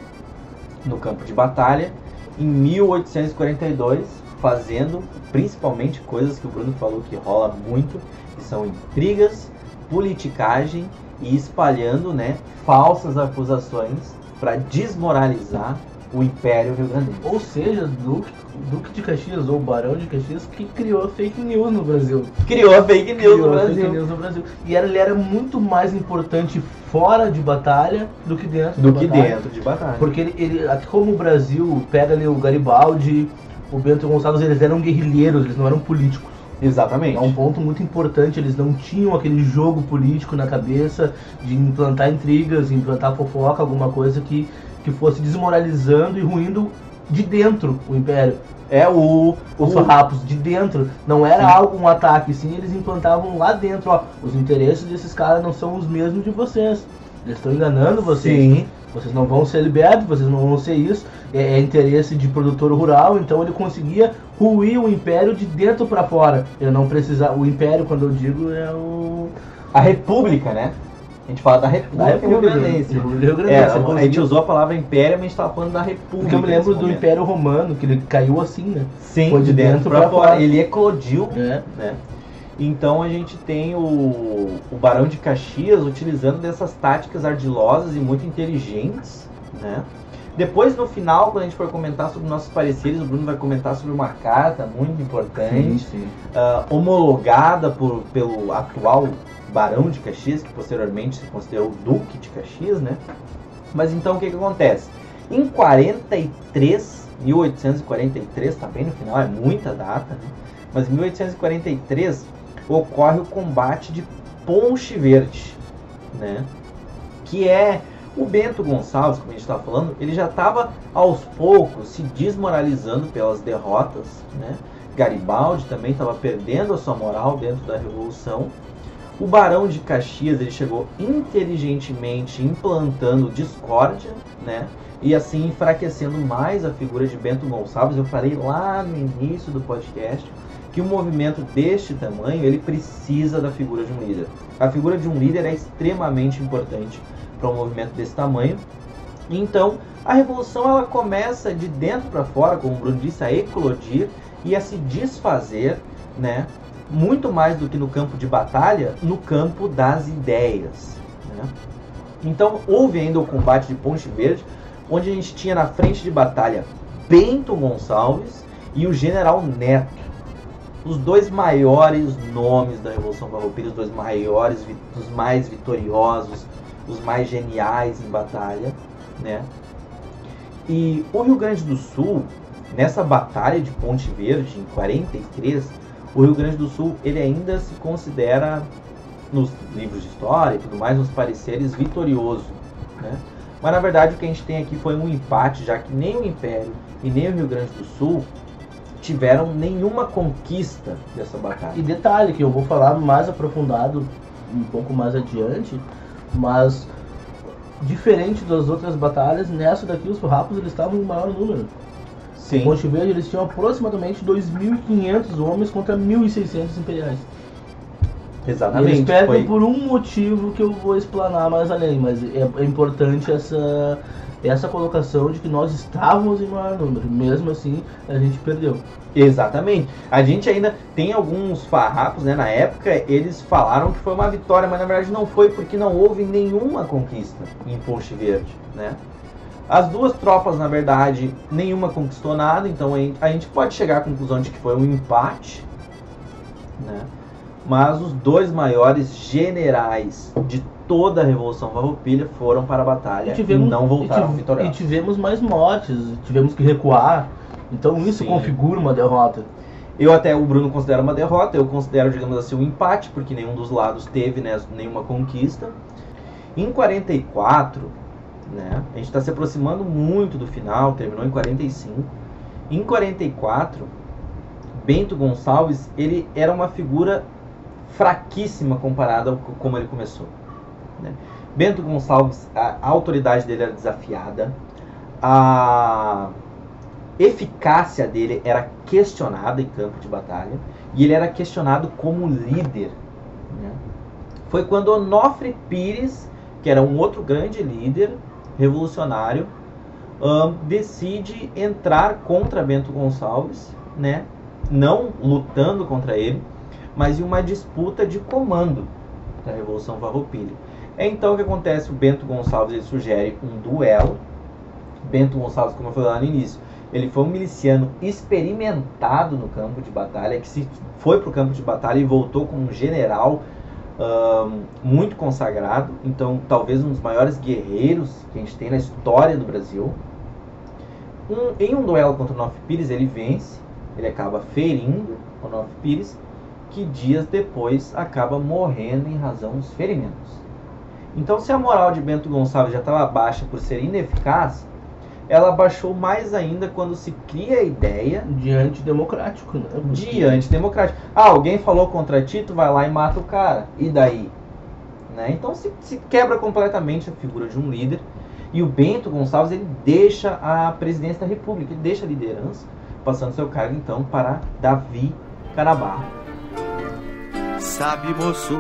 Speaker 1: no campo de batalha em 1842, fazendo principalmente coisas que o Bruno falou que rola muito, que são intrigas, politicagem e espalhando né, falsas acusações para desmoralizar o Império Rio Grande.
Speaker 2: Ou seja, Duque, Duque de Caxias ou Barão de Caxias que criou fake news no Brasil.
Speaker 1: Criou a fake news
Speaker 2: Criou
Speaker 1: no
Speaker 2: fake
Speaker 1: Brasil.
Speaker 2: news no Brasil. E ele era muito mais importante fora de batalha do que dentro
Speaker 1: Do que
Speaker 2: batalha.
Speaker 1: dentro de batalha.
Speaker 2: Porque ele, ele, como o Brasil pega ali o Garibaldi, o Bento Gonçalves, eles eram guerrilheiros, eles não eram políticos.
Speaker 1: Exatamente.
Speaker 2: É um ponto muito importante, eles não tinham aquele jogo político na cabeça de implantar intrigas, implantar fofoca, alguma coisa que, que fosse desmoralizando e ruindo de dentro o império.
Speaker 1: É o.
Speaker 2: Os farrapos de dentro. Não era
Speaker 1: Sim.
Speaker 2: algo, um ataque, sim, eles implantavam lá dentro, ó. Os interesses desses caras não são os mesmos de vocês. Eles estão enganando vocês.
Speaker 1: Sim.
Speaker 2: Vocês não vão ser libertos, vocês não vão ser isso. É, é interesse de produtor rural, então ele conseguia ruir o império de dentro para fora. Ele não precisava. O império, quando eu digo, é o.
Speaker 1: A República, né? A gente fala da República,
Speaker 2: Da República,
Speaker 1: Rio-Grandense.
Speaker 2: do Rio Grandense.
Speaker 1: É,
Speaker 2: Ele
Speaker 1: a gente usou a palavra império, mas a gente tava falando da República.
Speaker 2: Porque eu me lembro do. Império Romano, que ele caiu assim, né?
Speaker 1: Sim,
Speaker 2: Foi
Speaker 1: de dentro, pra, fora. Ele eclodiu,
Speaker 2: É.
Speaker 1: né? Então a gente tem o, o Barão de Caxias utilizando dessas táticas ardilosas e muito inteligentes, né? Depois, no final, quando a gente for comentar sobre nossos pareceres, o Bruno vai comentar sobre uma carta muito importante,
Speaker 2: sim.
Speaker 1: ah, homologada por, pelo atual Barão de Caxias, que posteriormente se considerou Duque de Caxias, né? Mas então o que, que acontece? Em 43, 1843, tá bem no final, é muita data, né? Mas em 1843 ocorre o combate de Ponche Verde, né? Que é o Bento Gonçalves, como a gente estava falando, ele já estava aos poucos se desmoralizando pelas derrotas, né? Garibaldi também estava perdendo a sua moral dentro da revolução. O Barão de Caxias ele chegou inteligentemente implantando discórdia, né? E assim enfraquecendo mais a figura de Bento Gonçalves. Eu falei lá no início do podcast que um movimento deste tamanho ele precisa da figura de um líder. A figura de um líder é extremamente importante para um movimento desse tamanho. Então, a revolução ela começa de dentro para fora, como o Bruno disse, a eclodir e a se desfazer, né? Muito mais do que no campo de batalha, no campo das ideias. Né? Então, houve ainda o combate de Ponte Verde, onde a gente tinha na frente de batalha Bento Gonçalves e o General Neto. Os dois maiores nomes da Revolução Farroupilha, os dois maiores, os mais vitoriosos, os mais geniais em batalha, né? E o Rio Grande do Sul, nessa batalha de Ponte Verde em 43, o Rio Grande do Sul ele ainda se considera nos livros de história e tudo mais, nos pareceres vitorioso, né? Mas na verdade o que a gente tem aqui foi um empate, já que nem o Império e nem o Rio Grande do Sul tiveram nenhuma conquista dessa batalha.
Speaker 2: E detalhe que eu vou falar mais aprofundado um pouco mais adiante, mas diferente das outras batalhas, nessa daqui os farrapos eles estavam em maior número.
Speaker 1: Sim,
Speaker 2: Ponte Verde eles tinham aproximadamente 2.500 homens contra 1.600 imperiais. E
Speaker 1: exatamente.
Speaker 2: eles perdem
Speaker 1: foi-
Speaker 2: por um motivo que eu vou explanar mais além, mas é, é importante essa, essa colocação de que nós estávamos em maior número. Mesmo assim, a gente perdeu.
Speaker 1: Exatamente. A gente ainda tem alguns farrapos, né? Na época, eles falaram que foi uma vitória, mas na verdade não foi, porque não houve nenhuma conquista em Ponte Verde, né? As duas tropas, na verdade, nenhuma conquistou nada, então a gente- pode chegar à conclusão de que foi um empate, né? Mas os dois maiores generais de toda a Revolução Farroupilha foram para a batalha e, não voltaram
Speaker 2: e tive-
Speaker 1: vitoriosos.
Speaker 2: E tivemos mais mortes, tivemos que recuar. Então isso
Speaker 1: Sim.
Speaker 2: configura uma derrota.
Speaker 1: Eu até, o Bruno considera uma derrota, eu considero, digamos assim, um empate, porque nenhum dos lados teve né, nenhuma conquista. Em 44, né, a gente está se aproximando muito do final, terminou em 45. Em 44, Bento Gonçalves, ele era uma figura fraquíssima comparada com como ele começou. Né? Bento Gonçalves, a, a autoridade dele era desafiada, a eficácia dele era questionada em campo de batalha e ele era questionado como líder. Né? Foi quando Onofre Pires, que era um outro grande líder revolucionário, decide entrar contra Bento Gonçalves, né? não lutando contra ele, mas em uma disputa de comando da Revolução Farroupilha. É então que acontece, o Bento Gonçalves ele sugere um duelo. Bento Gonçalves, como eu falei lá no início, ele foi um miliciano experimentado no campo de batalha, que se foi para o campo de batalha e voltou como um general muito consagrado. Então, talvez um dos maiores guerreiros que a gente tem na história do Brasil. Um, em um duelo contra o Nof Pires, ele vence, ele acaba ferindo o Nof Pires, que dias depois acaba morrendo em razão dos ferimentos. Então, se a moral de Bento Gonçalves já estava baixa por ser ineficaz, ela baixou mais ainda quando se cria a ideia
Speaker 2: de antidemocrático, né?
Speaker 1: de antidemocrático. Ah, alguém falou contra ti, tu vai lá e mata o cara. E daí? Né? Então se, se quebra completamente a figura de um líder. E o Bento Gonçalves ele deixa a presidência da República, ele deixa a liderança, passando seu cargo então para Davi Canabarro.
Speaker 4: Sabe, moço,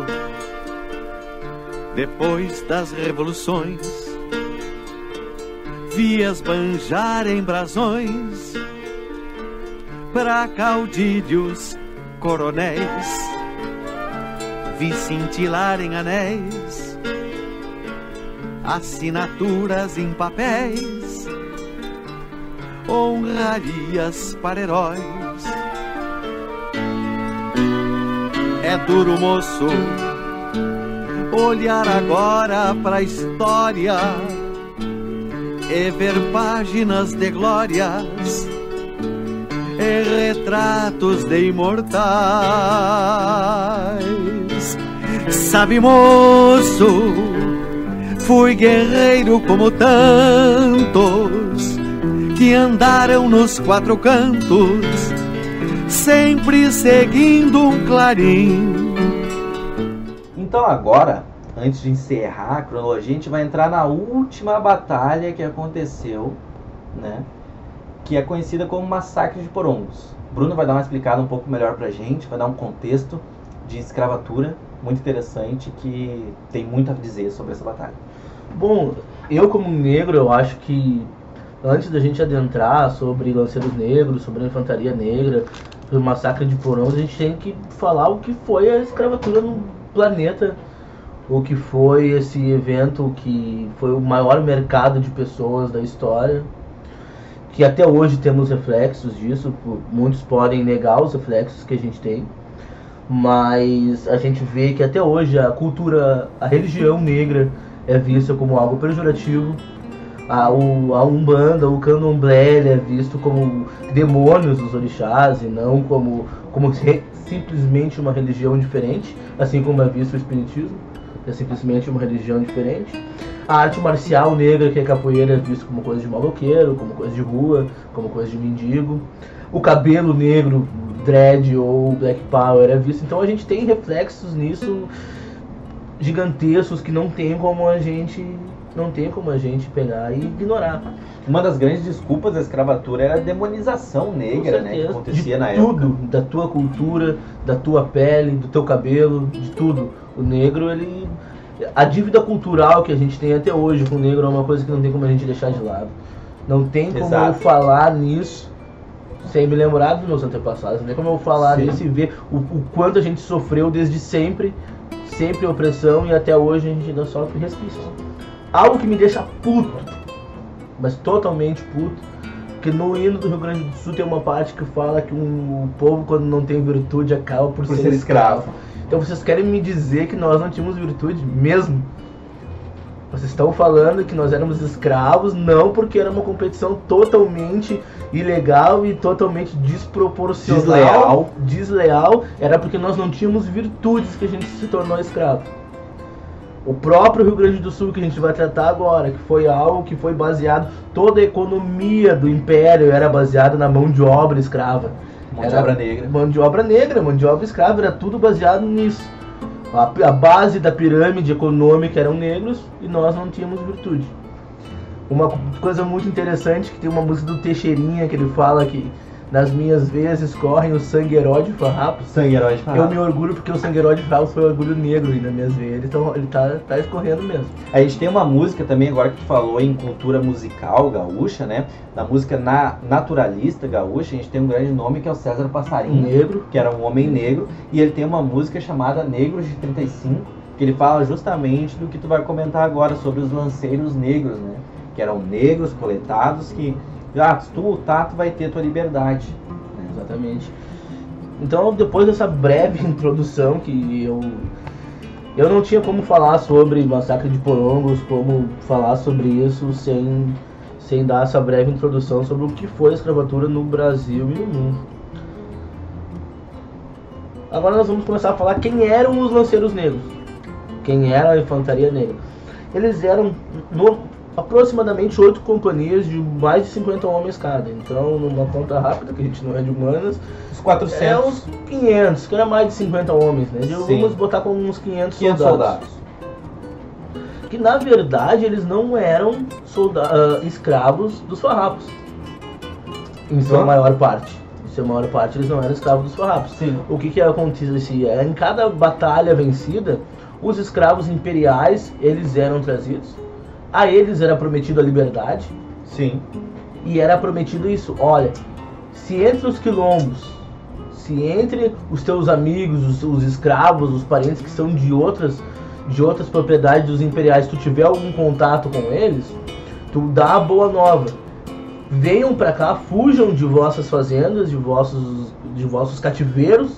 Speaker 4: depois das revoluções vi esbanjar em brasões para caudilhos coronéis, vi cintilar em anéis assinaturas em papéis, honrarias para heróis. É duro, moço, olhar agora para a história e ver páginas de glórias e retratos de imortais. Sabe, moço, fui guerreiro como tantos que andaram nos quatro cantos, sempre seguindo um clarim.
Speaker 1: Então agora antes de encerrar a cronologia, a gente vai entrar na última batalha que aconteceu, né? Que é conhecida como Massacre de Porongos. Bruno vai dar uma explicada um pouco melhor pra gente, vai dar um contexto de escravatura muito interessante que tem muito a dizer sobre essa batalha.
Speaker 2: Bom, eu como negro, eu acho que antes da gente adentrar sobre lanceiros negros, sobre a infantaria negra, sobre o massacre de Porongos, a gente tem que falar o que foi a escravatura no planeta o que foi esse evento que foi o maior mercado de pessoas da história, que até hoje temos reflexos disso, muitos podem negar os reflexos que a gente tem, mas a gente vê que até hoje a cultura, a religião negra é vista como algo pejorativo, a, o, a Umbanda, o Candomblé é visto como demônios dos orixás e não como, como simplesmente uma religião diferente, assim como é visto o Espiritismo é simplesmente uma religião diferente. A arte marcial negra, que é capoeira, é visto como coisa de maloqueiro, como coisa de rua, como coisa de mendigo. O cabelo negro, dread ou black power é visto. Então a gente tem reflexos nisso gigantescos que não tem como a gente não tem como a gente pegar e ignorar.
Speaker 1: Uma das grandes desculpas da escravatura era a demonização negra, né, que acontecia
Speaker 2: de
Speaker 1: na
Speaker 2: tudo,
Speaker 1: época.
Speaker 2: da tua cultura, da tua pele, do teu cabelo, de tudo. O negro, ele a dívida cultural que a gente tem até hoje com o negro é uma coisa que não tem como a gente deixar de lado. Não tem como
Speaker 1: Exato.
Speaker 2: eu falar nisso sem me lembrar dos meus antepassados. Não tem como eu falar
Speaker 1: Sim.
Speaker 2: nisso e ver o, o quanto a gente sofreu desde sempre, sempre opressão e até hoje a gente ainda sofre resquícios. Algo que me deixa puto, mas totalmente puto, que no hino do Rio Grande do Sul tem uma parte que fala que um, o povo quando não tem virtude acaba por,
Speaker 1: Por ser escravo.
Speaker 2: Então vocês querem me dizer que nós não tínhamos virtude mesmo? Vocês estão falando que nós éramos escravos, não porque era uma competição totalmente ilegal e totalmente desproporcional,
Speaker 1: Desleal.
Speaker 2: desleal, era porque nós não tínhamos virtudes que a gente se tornou escravo. O próprio Rio Grande do Sul que a gente vai tratar agora, que foi algo que foi baseado, toda a economia do império era baseada na mão de obra escrava.
Speaker 1: Mão de obra negra.
Speaker 2: Mão de obra negra, mão de obra escrava, era tudo baseado nisso. A, a base da pirâmide econômica eram negros e nós não tínhamos virtude. Uma coisa muito interessante que tem uma música do Teixeirinha que ele fala que nas minhas vezes correm o sangue herói de farrapos.
Speaker 1: Sangue herói de
Speaker 2: Eu
Speaker 1: Farrapos.
Speaker 2: me orgulho porque o sangue herói de farrapos foi orgulho negro aí nas minhas veias. Então ele tá, tá escorrendo mesmo.
Speaker 1: A gente tem uma música também, agora que tu falou em cultura musical gaúcha, né? Na música na, naturalista gaúcha, a gente tem um grande nome que é o César Passarinho,
Speaker 2: negro.
Speaker 1: que era um homem negro, e ele tem uma música chamada Negros de 35, que ele fala justamente do que tu vai comentar agora, sobre os lanceiros negros, né? Que eram negros coletados que, ah, tu lutar, tu vai ter tua liberdade. né?
Speaker 2: Exatamente. Então, depois dessa breve introdução que eu eu não tinha como falar sobre massacre de Porongos, como falar sobre isso sem sem dar essa breve introdução sobre o que foi a escravatura no Brasil e no mundo. Agora nós vamos começar a falar quem eram os lanceiros negros. Quem era a infantaria negra. Eles eram no- aproximadamente oito companhias de mais de 50 homens cada. Então, numa conta rápida, que a gente não é de humanas,
Speaker 1: Os 400,
Speaker 2: é uns 500, que era mais de 50 homens, né?
Speaker 1: Sim.
Speaker 2: Vamos botar como uns 500,
Speaker 1: 500
Speaker 2: soldados.
Speaker 1: soldados.
Speaker 2: Que na verdade eles não eram solda- ah, escravos dos farrapos. Em sua
Speaker 1: Hã?
Speaker 2: maior parte. Em sua maior parte eles não eram escravos dos farrapos.
Speaker 1: Sim.
Speaker 2: O que que acontecia? Em cada batalha vencida, os escravos imperiais, eles eram trazidos. A eles era prometido a liberdade.
Speaker 1: Sim.
Speaker 2: E era prometido isso, olha, se entre os quilombos, se entre os teus amigos, os, os escravos, os parentes que são de outras de outras propriedades dos imperiais, tu tiver algum contato com eles, tu dá a boa nova. Venham pra cá, fujam de vossas fazendas, de vossos de vossos cativeiros,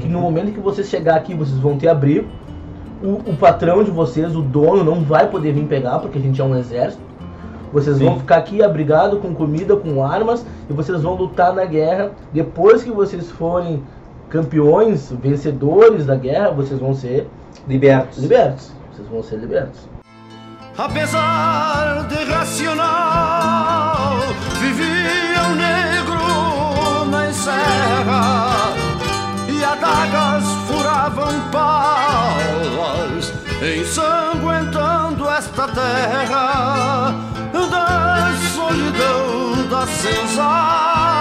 Speaker 2: que no momento que vocês chegar aqui, vocês vão ter abrigo. O, o patrão de vocês, o dono, não vai poder vir pegar, porque a gente é um exército. Vocês
Speaker 1: Sim.
Speaker 2: vão ficar aqui abrigados com comida, com armas, e vocês vão lutar na guerra. Depois que vocês forem campeões, vencedores da guerra, vocês vão ser
Speaker 1: Libertos.
Speaker 2: libertos. Vocês vão ser libertos.
Speaker 3: Apesar de racional, vivia o negro na serra e adagas furavam palas, ensanguentando esta terra da solidão das senzalas.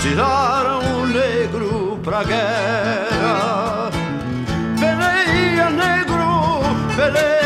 Speaker 3: Tiraram o negro pra guerra. Peleia, negro, peleia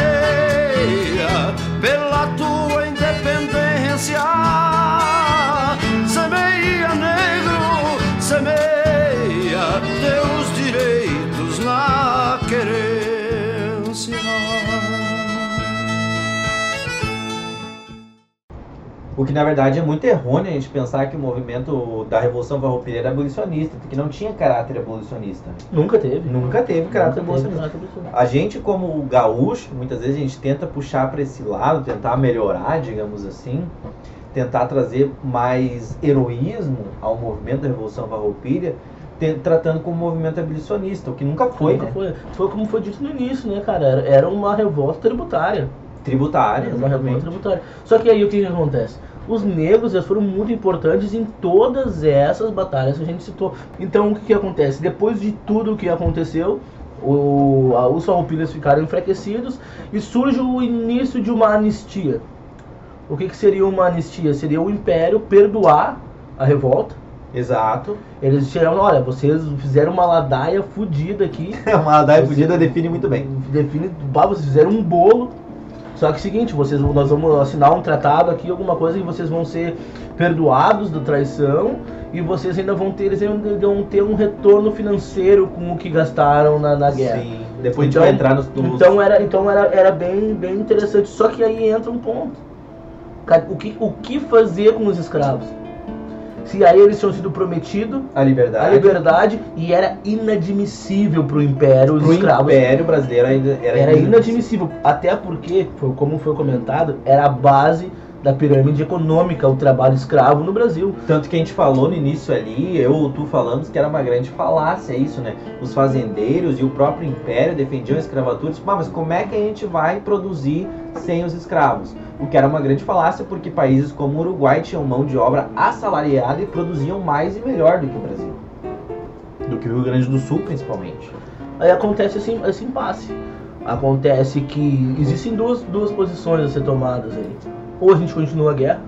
Speaker 1: O que na verdade é muito errôneo a gente pensar que o movimento da Revolução Farroupilha era abolicionista, porque não tinha caráter abolicionista.
Speaker 2: Nunca teve.
Speaker 1: Nunca teve caráter
Speaker 2: Nunca teve
Speaker 1: abolicionista.
Speaker 2: caráter abolicionista.
Speaker 1: A gente, como gaúcho, muitas vezes a gente tenta puxar para esse lado, tentar melhorar, digamos assim, tentar trazer mais heroísmo ao movimento da Revolução Farroupilha, tratando como um movimento abolicionista, o que nunca foi,
Speaker 2: Nunca
Speaker 1: né?
Speaker 2: foi. Foi como foi dito no início, né, cara? Era uma revolta tributária.
Speaker 1: Tributária,
Speaker 2: uma
Speaker 1: exatamente.
Speaker 2: tributária. Só que aí o que, que acontece? Os negros eles foram muito importantes em todas essas batalhas que a gente citou. Então o que, que acontece? Depois de tudo o que aconteceu, o, a, os farroupilhas ficaram enfraquecidos e surge o início de uma anistia. O que, que seria uma anistia? Seria o império perdoar a revolta.
Speaker 1: Exato.
Speaker 2: Eles disseram, olha, vocês fizeram uma ladaia fodida aqui.
Speaker 1: Uma ladaia fudida define muito bem.
Speaker 2: Define, bah, vocês fizeram um bolo. Só que é o seguinte, vocês, nós vamos assinar um tratado aqui, alguma coisa que vocês vão ser perdoados da traição e vocês ainda vão ter, eles ainda vão ter um retorno financeiro com o que gastaram na, na guerra.
Speaker 1: Sim. Depois gente vai entrar nos, nos-
Speaker 2: Então era, então era, era bem, bem interessante. Só que aí entra um ponto. O que, o que fazer com os escravos? Se a eles tinham sido prometido
Speaker 1: A liberdade.
Speaker 2: a liberdade e era inadmissível pro império os
Speaker 1: Pro
Speaker 2: escravos.
Speaker 1: Império Brasileiro ainda era,
Speaker 2: Era inadmissível, até porque, foi como foi comentado, era a base da pirâmide econômica o trabalho escravo no Brasil.
Speaker 1: Tanto que a gente falou no início ali, eu ou tu falamos que era uma grande falácia isso, né? Os fazendeiros e o próprio império defendiam a escravatura. Tipo, "Ah, mas como é que a gente vai produzir sem os escravos? O que era uma grande falácia porque países como o Uruguai tinham mão de obra assalariada e produziam mais e melhor do que o Brasil. Do que o Rio Grande do Sul, principalmente.
Speaker 2: Aí acontece esse, esse impasse. Acontece que existem duas, duas posições a ser tomadas aí. Ou a gente continua a guerra,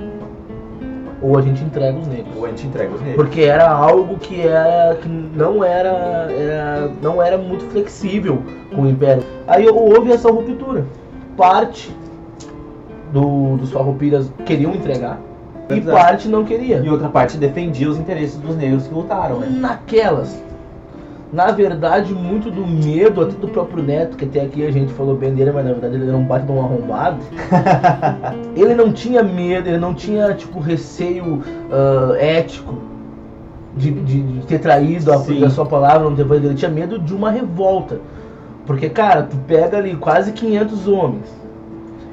Speaker 2: ou a gente entrega os negros.
Speaker 1: Ou a gente entrega os negros.
Speaker 2: Porque era algo que, era, que não, era, era- não era muito flexível com o Império. Aí houve essa ruptura. Parte do, dos farroupilhas queriam entregar e parte não queria.
Speaker 1: E outra parte defendia os interesses dos negros que lutaram, né?
Speaker 2: Naquelas. Na verdade, muito do medo, até do próprio Neto, que até aqui a gente falou bem dele, mas na verdade ele era um baita de um arrombado. ele não tinha medo, ele não tinha, tipo, receio ah, ético de, de- de ter traído a, a sua palavra, não ter ele tinha medo de uma revolta. Porque, cara, tu pega ali quase 500 homens.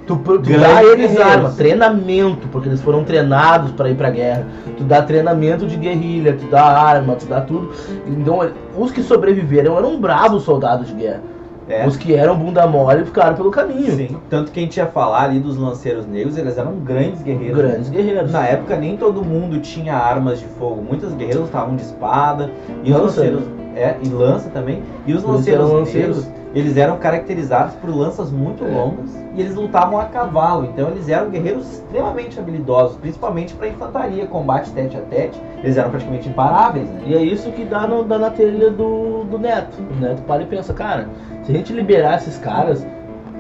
Speaker 2: Tu, tu dá eles
Speaker 1: guerreiros.
Speaker 2: arma, treinamento, porque eles foram treinados para ir pra guerra. Tu dá treinamento de guerrilha, tu dá arma, tu dá tudo. Então, os que sobreviveram eram bravos soldados de guerra.
Speaker 1: É.
Speaker 2: Os que eram bunda mole ficaram pelo caminho.
Speaker 1: Sim. Tanto que a gente ia falar ali dos lanceiros negros, eles eram grandes guerreiros.
Speaker 2: Grandes guerreiros.
Speaker 1: Na época nem todo mundo tinha armas de fogo. Muitas guerreiras estavam de espada e os lanceiros é e lança também. E os lanceiros negros,
Speaker 2: lanceiros.
Speaker 1: eles eram caracterizados por lanças muito
Speaker 2: É.
Speaker 1: longas e eles lutavam a cavalo. Então eles eram guerreiros extremamente habilidosos, principalmente para infantaria, combate tete a tete. Eles eram praticamente imparáveis, né?
Speaker 2: E é isso que dá, no, dá na telha do, do Neto. O Neto para e pensa, cara, se a gente liberar esses caras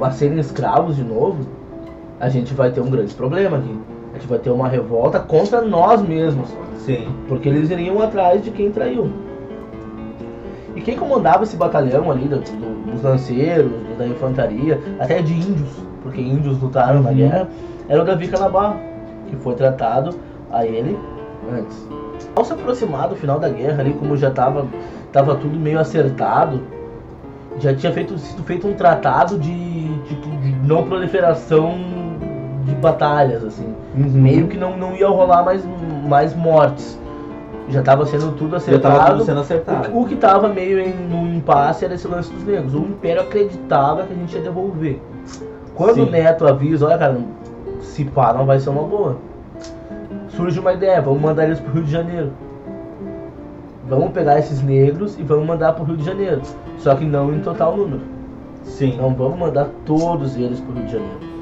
Speaker 2: a serem escravos de novo, a gente vai ter um grande problema aqui. A gente vai ter uma revolta contra nós mesmos.
Speaker 1: Sim.
Speaker 2: Porque eles iriam atrás de quem traiu. E quem comandava esse batalhão ali, do- do- dos lanceiros, do- da infantaria, até de índios, porque índios lutaram na
Speaker 1: Uhum.
Speaker 2: guerra, era o Davi Canabarro, que foi tratado a ele antes. Ao se aproximar do final da guerra ali, como já estava tava tudo meio acertado, já tinha feito, sido feito um tratado de, de, de não proliferação de batalhas, assim
Speaker 1: Uhum.
Speaker 2: meio que não, não ia rolar mais, mais mortes. Já estava sendo tudo
Speaker 1: Já
Speaker 2: acertado.
Speaker 1: tava tudo sendo acertado.
Speaker 2: O, o que estava meio em, no impasse era esse lance dos negros. O Império acreditava que a gente ia devolver. Quando
Speaker 1: Sim.
Speaker 2: o Neto avisa, olha cara, se pá, não vai ser uma boa. Surge uma ideia, vamos mandar eles pro Rio de Janeiro. Vamos pegar esses negros e vamos mandar pro Rio de Janeiro. Só que não em total número.
Speaker 1: Sim.
Speaker 2: Então vamos mandar todos eles pro Rio de Janeiro.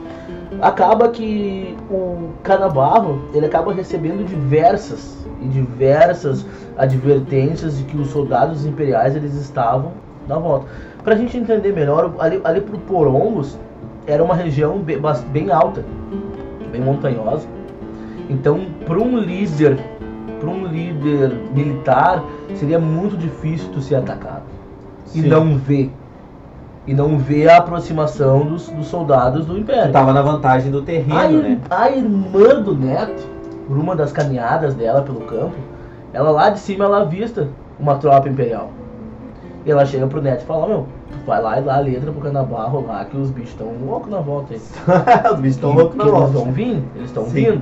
Speaker 2: Acaba que o Canabarro ele acaba recebendo diversas e diversas advertências de que os soldados imperiais eles estavam na volta. Pra gente entender melhor, ali, ali pro Porongos era uma região bem, bem alta, bem montanhosa. Então, para um líder, para um líder militar, seria muito difícil tu ser atacado e
Speaker 1: Sim.
Speaker 2: não ver e não ver a aproximação dos, dos soldados do Império.
Speaker 1: Tava na vantagem do terreno,
Speaker 2: A,
Speaker 1: né?
Speaker 2: a irmã do Neto, por uma das caminhadas dela pelo campo, ela lá de cima ela avista uma tropa imperial. E ela chega pro Neto e fala, "Ó, meu, tu vai lá e dá a letra pro Canabarro lá que os bichos estão loucos na volta aí.
Speaker 1: Os bichos estão loucos na
Speaker 2: que Eles
Speaker 1: volta.
Speaker 2: estão vindo, eles estão vindo.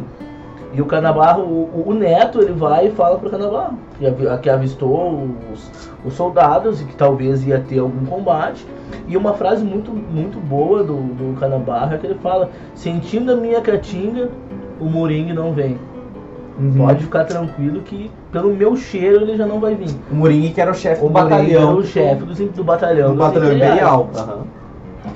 Speaker 2: E o Canabarro, o, o Neto, ele vai e fala pro Canabarro que, avi- que avistou os, os soldados e que talvez ia ter algum combate. E uma frase muito, muito boa do, do Canabarro é que ele fala: Sentindo a minha caatinga, o Moringue não vem.
Speaker 1: Uhum.
Speaker 2: Pode ficar tranquilo que pelo meu cheiro ele já não vai vir.
Speaker 1: O Moringue que era o chefe
Speaker 2: O
Speaker 1: do
Speaker 2: Moringue
Speaker 1: batalhão.
Speaker 2: era o chefe do, do batalhão.
Speaker 1: do
Speaker 2: dos
Speaker 1: batalhão imperial.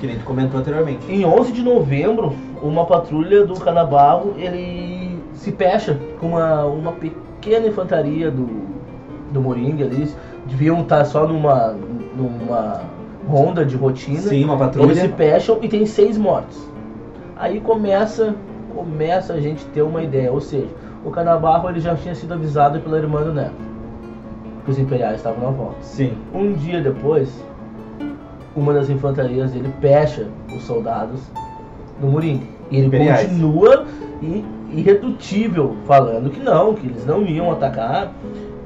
Speaker 1: Que nem tu comentou anteriormente.
Speaker 2: Em 11 de novembro, uma patrulha do Canabarro, ele se fecha com uma, uma pequena infantaria do, do Moringa ali. Deviam estar só numa, numa ronda de rotina.
Speaker 1: Sim, uma
Speaker 2: Eles
Speaker 1: patrulha.
Speaker 2: se fecham e tem seis mortos. Aí começa, começa a gente ter uma ideia, ou seja, o Canabarro ele já tinha sido avisado pela irmã do Neto. Que os imperiais estavam na volta.
Speaker 1: Sim.
Speaker 2: Um dia depois, uma das infantarias dele pecha os soldados no Moringa. E ele
Speaker 1: Imperiais.
Speaker 2: continua i- irredutível, falando que não, que eles não iam atacar,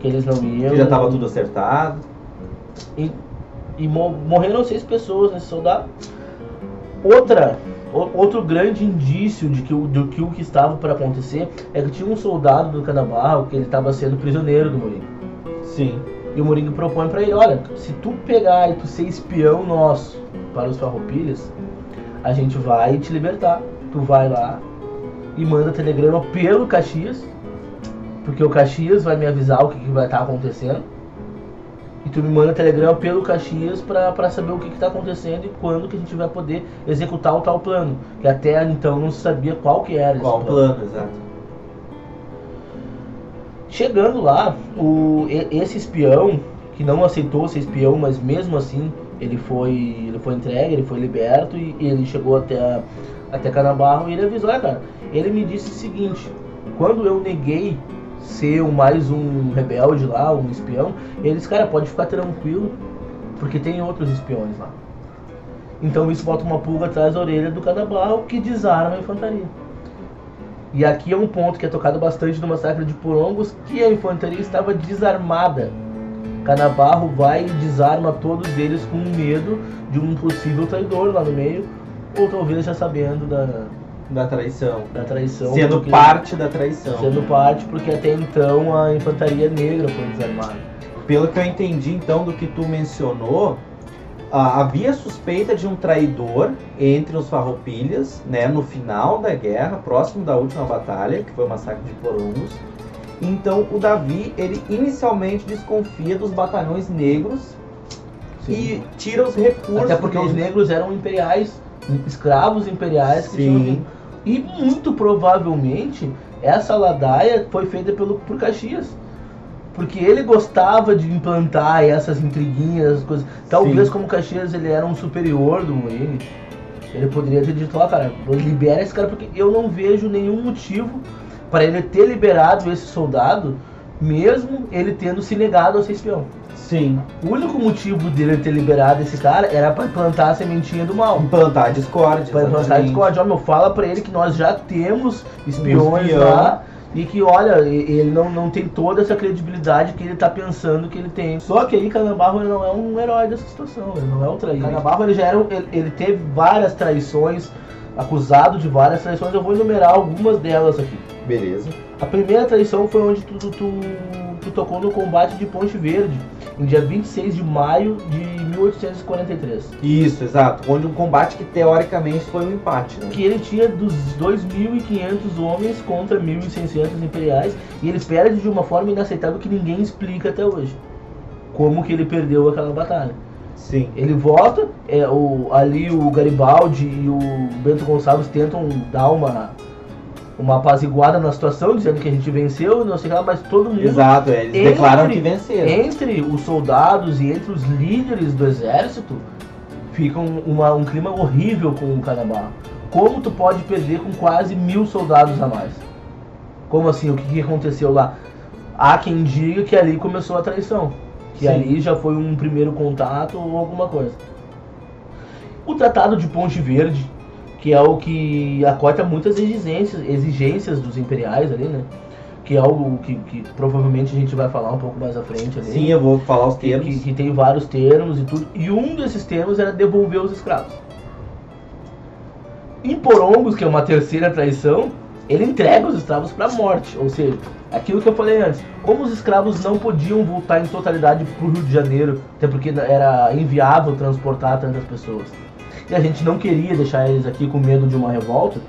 Speaker 2: que eles não iam.
Speaker 1: Que já tava tudo acertado.
Speaker 2: E, e mo- morreram seis pessoas nesse soldado. Outra, o- outro grande indício de que, o- do que o que estava para acontecer é que tinha um soldado do Canabarro que ele estava sendo prisioneiro do Moringa.
Speaker 1: Sim.
Speaker 2: E o Moringa propõe pra ele, olha, se tu pegar e tu ser espião nosso para os farroupilhas, a gente vai te libertar. Tu vai lá e manda telegrama pelo Caxias, porque o Caxias vai me avisar o que, que vai estar acontecendo. E tu me manda telegrama pelo Caxias pra saber o que, que tá acontecendo e quando que a gente vai poder executar o tal plano. Que até então não se sabia qual que era
Speaker 1: Qual
Speaker 2: esse plano.
Speaker 1: plano, exato.
Speaker 2: Chegando lá, o, esse espião, que não aceitou ser espião, mas mesmo assim ele foi, ele foi entregue, ele foi liberto e, e ele chegou até, até Canabarro e ele avisou, olha cara, ele me disse o seguinte, quando eu neguei ser mais um rebelde lá, um espião, ele disse, cara, pode ficar tranquilo, porque tem outros espiões lá. Então isso bota uma pulga atrás da orelha do Canabarro que desarma a infantaria. E aqui é um ponto que é tocado bastante no massacre de Porongos, que a infantaria estava desarmada. Canabarro vai e desarma todos eles com medo de um possível traidor lá no meio, ou talvez já sabendo da,
Speaker 1: Da traição.
Speaker 2: da traição.
Speaker 1: Sendo
Speaker 2: porque-
Speaker 1: parte da traição.
Speaker 2: Sendo parte, porque até então a infantaria negra foi desarmada.
Speaker 1: Pelo que eu entendi então do que tu mencionou, ah, havia suspeita de um traidor entre os farroupilhas, né, no final da guerra, próximo da última batalha, que foi o massacre de Porongos. Então o Davi, ele inicialmente desconfia dos batalhões negros e tira os recursos
Speaker 2: Até porque os
Speaker 1: deles.
Speaker 2: negros eram imperiais, escravos imperiais que tinham
Speaker 1: Sim.
Speaker 2: vindo. E muito provavelmente essa ladaia foi feita pelo, por Caxias. Porque ele gostava de implantar essas intriguinhas, essas coisas. Talvez
Speaker 1: Sim.
Speaker 2: como Caxias ele era um superior do Moine, ele poderia ter dito, ó cara, libera esse cara, porque eu não vejo nenhum motivo para ele ter liberado esse soldado, mesmo ele tendo se negado a ser espião.
Speaker 1: Sim.
Speaker 2: O único motivo dele ter liberado esse cara era pra plantar a sementinha do mal.
Speaker 1: Implantar a discórdia.
Speaker 2: Pra plantar a discórdia. Ó, meu, fala pra ele que nós já temos espiões
Speaker 1: espião.
Speaker 2: lá e que, olha, ele não, não tem toda essa credibilidade que ele tá pensando que ele tem. Só que aí Canabarro ele não é um herói dessa situação, ele não é um traidor. Canabarro ele já era, um- ele, ele teve várias traições, acusado de várias traições, eu vou enumerar algumas delas aqui.
Speaker 1: Beleza.
Speaker 2: A primeira traição foi onde tu, tu, tu, tu tocou no combate de Ponte Verde, em dia 26 de maio de 1843.
Speaker 1: Isso, exato. Onde um combate que teoricamente foi um empate, né?
Speaker 2: Que ele tinha dos 2.500 homens contra 1.600 imperiais, e ele perde de uma forma inaceitável que ninguém explica até hoje. Como que ele perdeu aquela batalha.
Speaker 1: Sim.
Speaker 2: Ele volta, é, o, ali o Garibaldi e o Bento Gonçalves tentam dar uma, uma apaziguada na situação, dizendo que a gente venceu, não sei o que lá, mas todo mundo
Speaker 1: Exato, é, eles
Speaker 2: Entre-
Speaker 1: declaram que venceram.
Speaker 2: entre os soldados e entre os líderes do exército fica um, uma- um clima horrível com o Canabarro. Como tu pode perder com quase mil soldados a mais? Como assim? O que, que aconteceu lá? Há quem diga que ali começou a traição. Que
Speaker 1: Sim.
Speaker 2: ali já foi um primeiro contato ou alguma coisa. O Tratado de Ponte Verde, que é o que acota muitas exigências, exigências dos imperiais ali, né? Que é algo que, que provavelmente a gente vai falar um pouco mais à frente ali.
Speaker 1: Sim, eu vou falar os termos.
Speaker 2: que, que tem vários termos e tudo. E um desses termos era devolver os escravos. Em Porongos, que é uma terceira traição, ele entrega os escravos para a morte. Ou seja, aquilo que eu falei antes, como os escravos não podiam voltar em totalidade para o Rio de Janeiro, até porque era inviável transportar tantas pessoas. E a gente não queria deixar eles aqui com medo de uma revolta,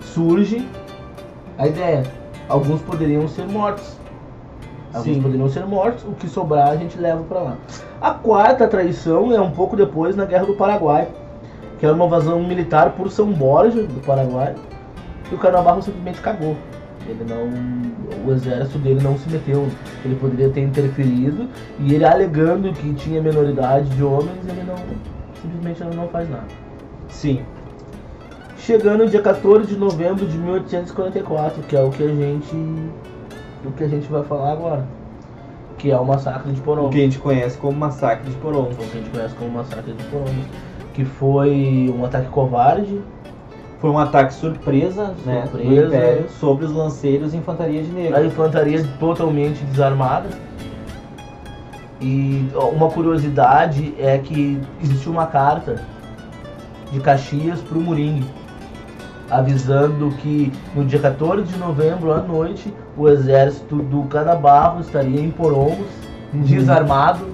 Speaker 2: surge a ideia. Alguns poderiam ser mortos. Alguns
Speaker 1: Sim.
Speaker 2: poderiam ser mortos, o que sobrar a gente leva para lá. A quarta traição é um pouco depois na Guerra do Paraguai, que era uma invasão militar por São Borja do Paraguai, e o Canabarro simplesmente cagou. Ele não, o exército dele não se meteu. Ele poderia ter interferido e ele alegando que tinha menoridade de homens, ele não simplesmente ele não faz nada.
Speaker 1: Sim.
Speaker 2: Chegando dia 14 de novembro de 1844, que é o que a gente o que a gente vai falar agora, que é o massacre de
Speaker 1: O
Speaker 2: Porong.
Speaker 1: que a gente conhece como massacre de Porongos.
Speaker 2: o que a gente conhece como massacre de Porong, que foi um ataque covarde
Speaker 1: Foi um ataque surpresa, né, do
Speaker 2: Surpresa.
Speaker 1: Império sobre os lanceiros e infantaria de
Speaker 2: A
Speaker 1: negro.
Speaker 2: infantaria totalmente desarmada. E uma curiosidade é que existiu uma carta de Caxias para o Moringue, avisando que no dia 14 de novembro à noite o exército do Canabarro estaria em Porongos, desarmado,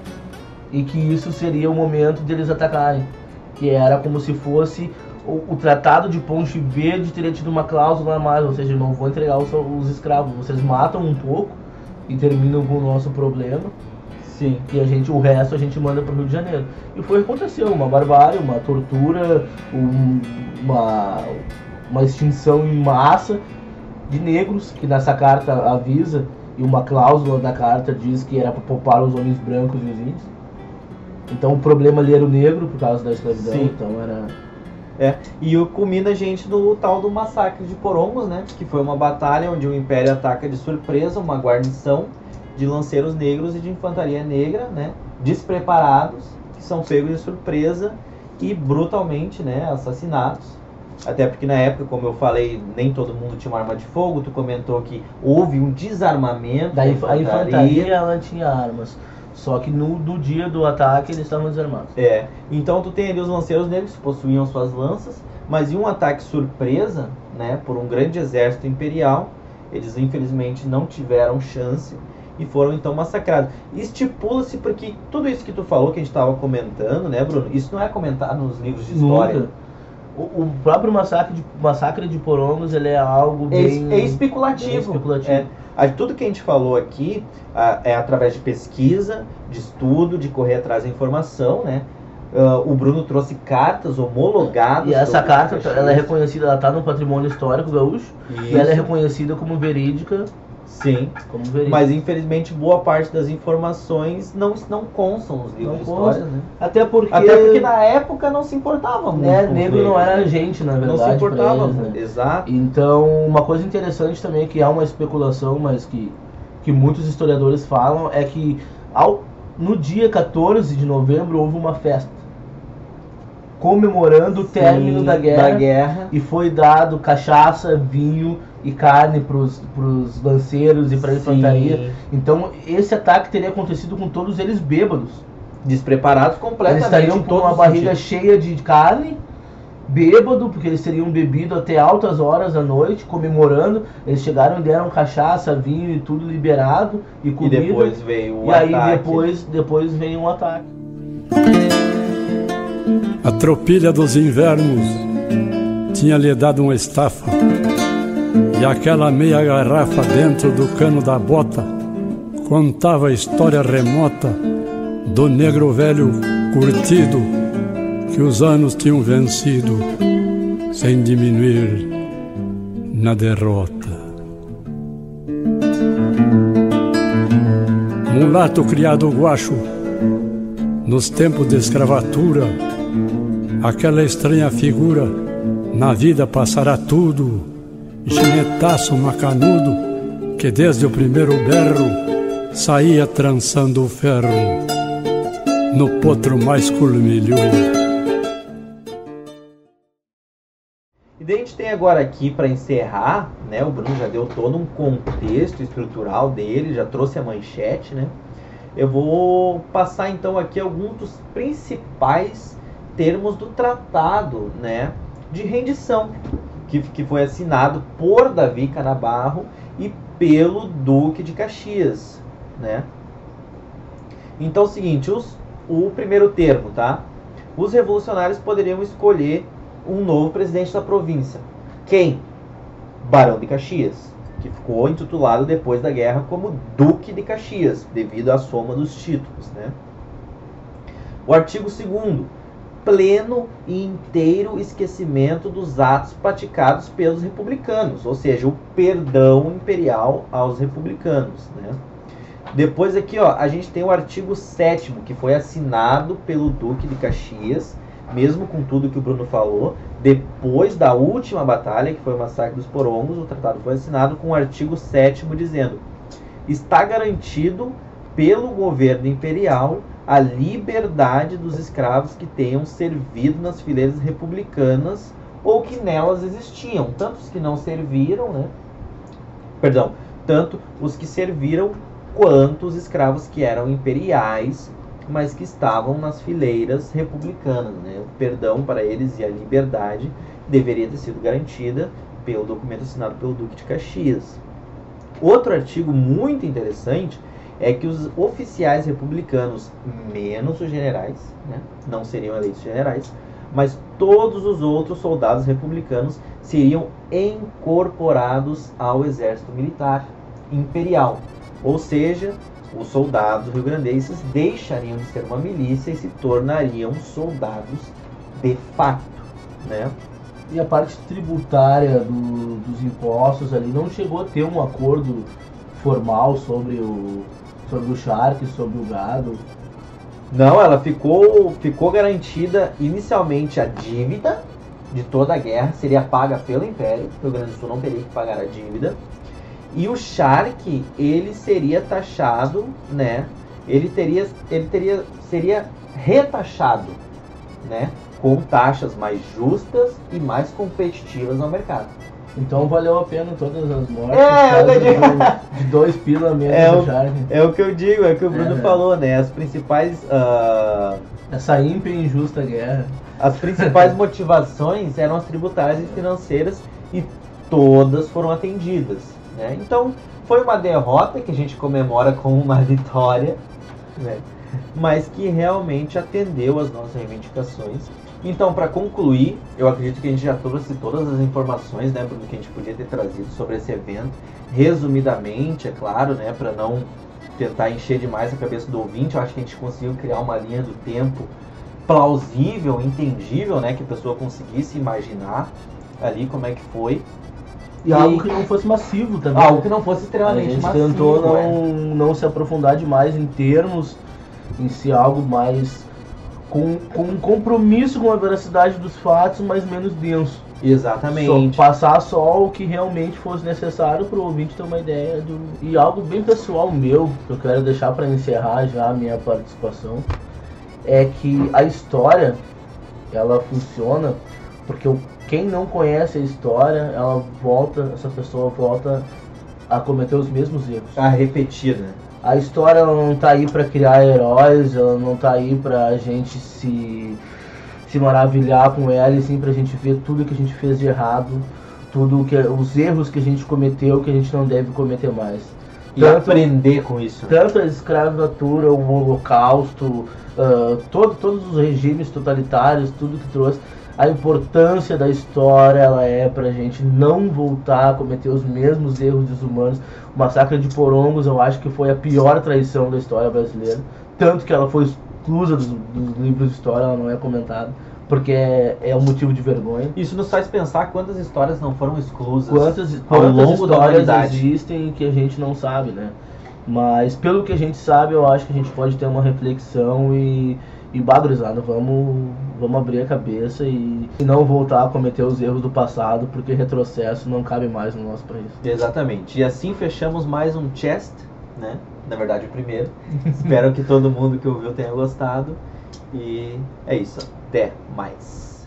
Speaker 2: e que isso seria o momento deles atacarem. Que era como se fosse o, o tratado de Ponte Verde teria tido uma cláusula a mais, ou seja, não vou entregar os, os escravos, vocês matam um pouco e terminam com o nosso problema
Speaker 1: Sim.
Speaker 2: e a gente, o resto a gente manda para o Rio de Janeiro. E foi o que aconteceu, uma barbárie, uma tortura, um- uma, uma extinção em massa de negros, que nessa carta avisa, e uma cláusula da carta diz que era para poupar os homens brancos e os índios. Então o problema ali era o negro por causa da escravidão,
Speaker 1: Sim.
Speaker 2: então era...
Speaker 1: É, e o culmina a gente no tal do massacre de Porongos, né? Que foi uma batalha onde o Império ataca de surpresa uma guarnição de lanceiros negros e de infantaria negra, né? Despreparados, que são pegos de surpresa e brutalmente, né? Assassinados. Até porque na época, como eu falei, nem todo mundo tinha uma arma de fogo. Tu comentou que houve um desarmamento
Speaker 2: Da
Speaker 1: da
Speaker 2: inf- a infantaria ela tinha armas, só que no, no dia do ataque eles estavam desarmados.
Speaker 1: É, então tu tem ali os lanceiros negros que possuíam suas lanças, mas em um ataque surpresa, né, por um grande exército imperial, eles infelizmente não tiveram chance e foram então massacrados. Estipula-se porque tudo isso que tu falou, que a gente estava comentando, né, Bruno, isso não é comentado nos livros de história.
Speaker 2: Nunca. O, o próprio massacre de, massacre de Porongos ele é algo
Speaker 1: É,
Speaker 2: bem
Speaker 1: é especulativo.
Speaker 2: bem especulativo.
Speaker 1: É, a- tudo que a gente falou aqui ah, é através de pesquisa, de estudo, de correr atrás da informação, né? Ah, o Bruno trouxe cartas homologadas.
Speaker 2: E essa carta ela é reconhecida, ela está no patrimônio histórico gaúcho e ela é
Speaker 1: Isso,
Speaker 2: reconhecida como verídica,
Speaker 1: Sim,
Speaker 2: como
Speaker 1: mas infelizmente boa parte das informações não, não constam nos livros
Speaker 2: Não
Speaker 1: de história,
Speaker 2: consta.
Speaker 1: né?
Speaker 2: até porque,
Speaker 1: Até porque na época não se importava muito. os
Speaker 2: negro não era gente, na verdade.
Speaker 1: Não se importava
Speaker 2: eles, né?
Speaker 1: Exato.
Speaker 2: Então, uma coisa interessante também, que há uma especulação, mas que, que muitos historiadores falam, é que ao, no dia 14 de novembro houve uma festa comemorando o término da guerra,
Speaker 1: Da guerra.
Speaker 2: e foi dado cachaça, vinho e carne para os lanceiros e para a infantaria. Então, esse ataque teria acontecido com todos eles bêbados.
Speaker 1: Despreparados completamente.
Speaker 2: Eles estariam com uma barriga
Speaker 1: sentidos.
Speaker 2: cheia de carne, bêbado, porque eles teriam bebido até altas horas da noite, comemorando. Eles chegaram e deram cachaça, vinho e tudo liberado e
Speaker 1: E
Speaker 2: comida.
Speaker 1: depois veio o
Speaker 2: e aí
Speaker 1: ataque.
Speaker 2: depois, depois vem um ataque.
Speaker 5: A tropilha dos invernos tinha lhe dado uma estafa e aquela meia garrafa dentro do cano da bota contava a história remota do negro velho curtido que os anos tinham vencido sem diminuir na derrota. Mulato criado guacho nos tempos de escravatura, aquela estranha figura, na vida passará tudo, ginetaço macanudo, que desde o primeiro berro saía trançando o ferro no potro mais culmilhudo.
Speaker 1: E daí a gente tem agora aqui para encerrar, né? O Bruno já deu todo um contexto estrutural dele, já trouxe a manchete, né? Eu vou passar então aqui alguns dos principais termos do tratado, né? De rendição, que, que foi assinado por Davi Canabarro e pelo Duque de Caxias, né? Então é o seguinte, os, o primeiro termo, tá? Os revolucionários poderiam escolher um novo presidente da província. Quem? Barão de Caxias, que ficou intitulado depois da guerra como Duque de Caxias, devido à soma dos títulos. Né? O artigo 2 pleno e inteiro esquecimento dos atos praticados pelos republicanos, ou seja, o perdão imperial aos republicanos. Né? Depois aqui, ó, a gente tem o artigo 7 que foi assinado pelo Duque de Caxias, mesmo com tudo que o Bruno falou, depois da última batalha, que foi o massacre dos Porongos, o tratado foi assinado com o artigo 7 dizendo: está garantido pelo governo imperial a liberdade dos escravos que tenham servido nas fileiras republicanas ou que nelas existiam, tanto os que não serviram, né? Perdão, tanto os que serviram quanto os escravos que eram imperiais, mas que estavam nas fileiras republicanas. Né? O perdão para eles e a liberdade deveria ter sido garantida pelo documento assinado pelo Duque de Caxias. Outro artigo muito interessante é que os oficiais republicanos, menos os generais, né, não seriam eleitos generais, mas todos os outros soldados republicanos seriam incorporados ao exército militar imperial. Ou seja, os soldados rio-grandenses deixariam de ser uma milícia e se tornariam soldados de fato, né?
Speaker 2: E a parte tributária do, dos impostos ali não chegou a ter um acordo formal sobre o sobre o charque, sobre o gado.
Speaker 1: Não, ela ficou ficou garantida inicialmente a dívida de toda a guerra seria paga pelo Império, o Rio Grande do Sul não teria que pagar a dívida. E o Shark, ele seria taxado, né? Ele teria, ele teria, seria retaxado, né? Com taxas mais justas e mais competitivas no mercado.
Speaker 2: Então valeu a pena todas as mortes.
Speaker 1: É, eu digo.
Speaker 2: de dois pila mesmo
Speaker 1: É o, é o que eu digo, é o que o Bruno
Speaker 2: É.
Speaker 1: falou, né? As principais, ah,
Speaker 2: Essa ímpia e injusta guerra.
Speaker 1: as principais motivações eram as tributárias e financeiras e todas foram atendidas, né? Então foi uma derrota que a gente comemora como uma vitória, né? Mas que realmente atendeu às nossas reivindicações. Então, para concluir, eu acredito que a gente já trouxe todas as informações, né, Bruno, que a gente podia ter trazido sobre esse evento, resumidamente, é claro, né, para não tentar encher demais a cabeça do ouvinte. Eu acho que a gente conseguiu criar uma linha do tempo plausível, entendível, né, que a pessoa conseguisse imaginar ali como é que foi.
Speaker 2: E algo que não fosse massivo também.
Speaker 1: Algo que não fosse
Speaker 2: A
Speaker 1: extremamente
Speaker 2: gente
Speaker 1: massivo,
Speaker 2: tentou não,
Speaker 1: é.
Speaker 2: não se aprofundar demais em termos, em si algo mais com, com um compromisso com a veracidade dos fatos, mas menos denso.
Speaker 1: Exatamente.
Speaker 2: Só passar só o que realmente fosse necessário para o ouvinte ter uma ideia do. E algo bem pessoal meu, que eu quero deixar para encerrar já a minha participação, é que a história ela funciona porque quem não conhece a história, ela volta, essa pessoa volta a cometer os mesmos erros.
Speaker 1: A repetir, né?
Speaker 2: A história não tá aí pra criar heróis, ela não tá aí pra gente se, se maravilhar com ela, e sim pra gente ver tudo que a gente fez de errado, tudo que os erros que a gente cometeu que a gente não deve cometer mais.
Speaker 1: E
Speaker 2: Tanto-
Speaker 1: aprender com isso.
Speaker 2: Tanto a escravatura, o holocausto, ah, todo, todos os regimes totalitários, tudo que trouxe, a importância da história ela é pra gente não voltar a cometer os mesmos erros desumanos. O massacre de Porongos eu acho que foi a pior traição da história brasileira, tanto que ela foi exclusa dos, dos livros de história, ela não é comentada, porque é, é um motivo de vergonha.
Speaker 1: Isso nos faz pensar quantas histórias não foram exclusas
Speaker 2: Quantas,
Speaker 1: ao
Speaker 2: quantas
Speaker 1: longo da
Speaker 2: histórias
Speaker 1: humanidade.
Speaker 2: existem que a gente não sabe, né? Mas pelo que a gente sabe, eu acho que a gente pode ter uma reflexão e, e bagrizada, vamos, vamos abrir a cabeça e, e não voltar a cometer os erros do passado, porque retrocesso não cabe mais no nosso país.
Speaker 1: Exatamente. E assim fechamos mais um chest, né? Na verdade, o primeiro. Espero que todo mundo que ouviu tenha gostado. E é isso. Até mais.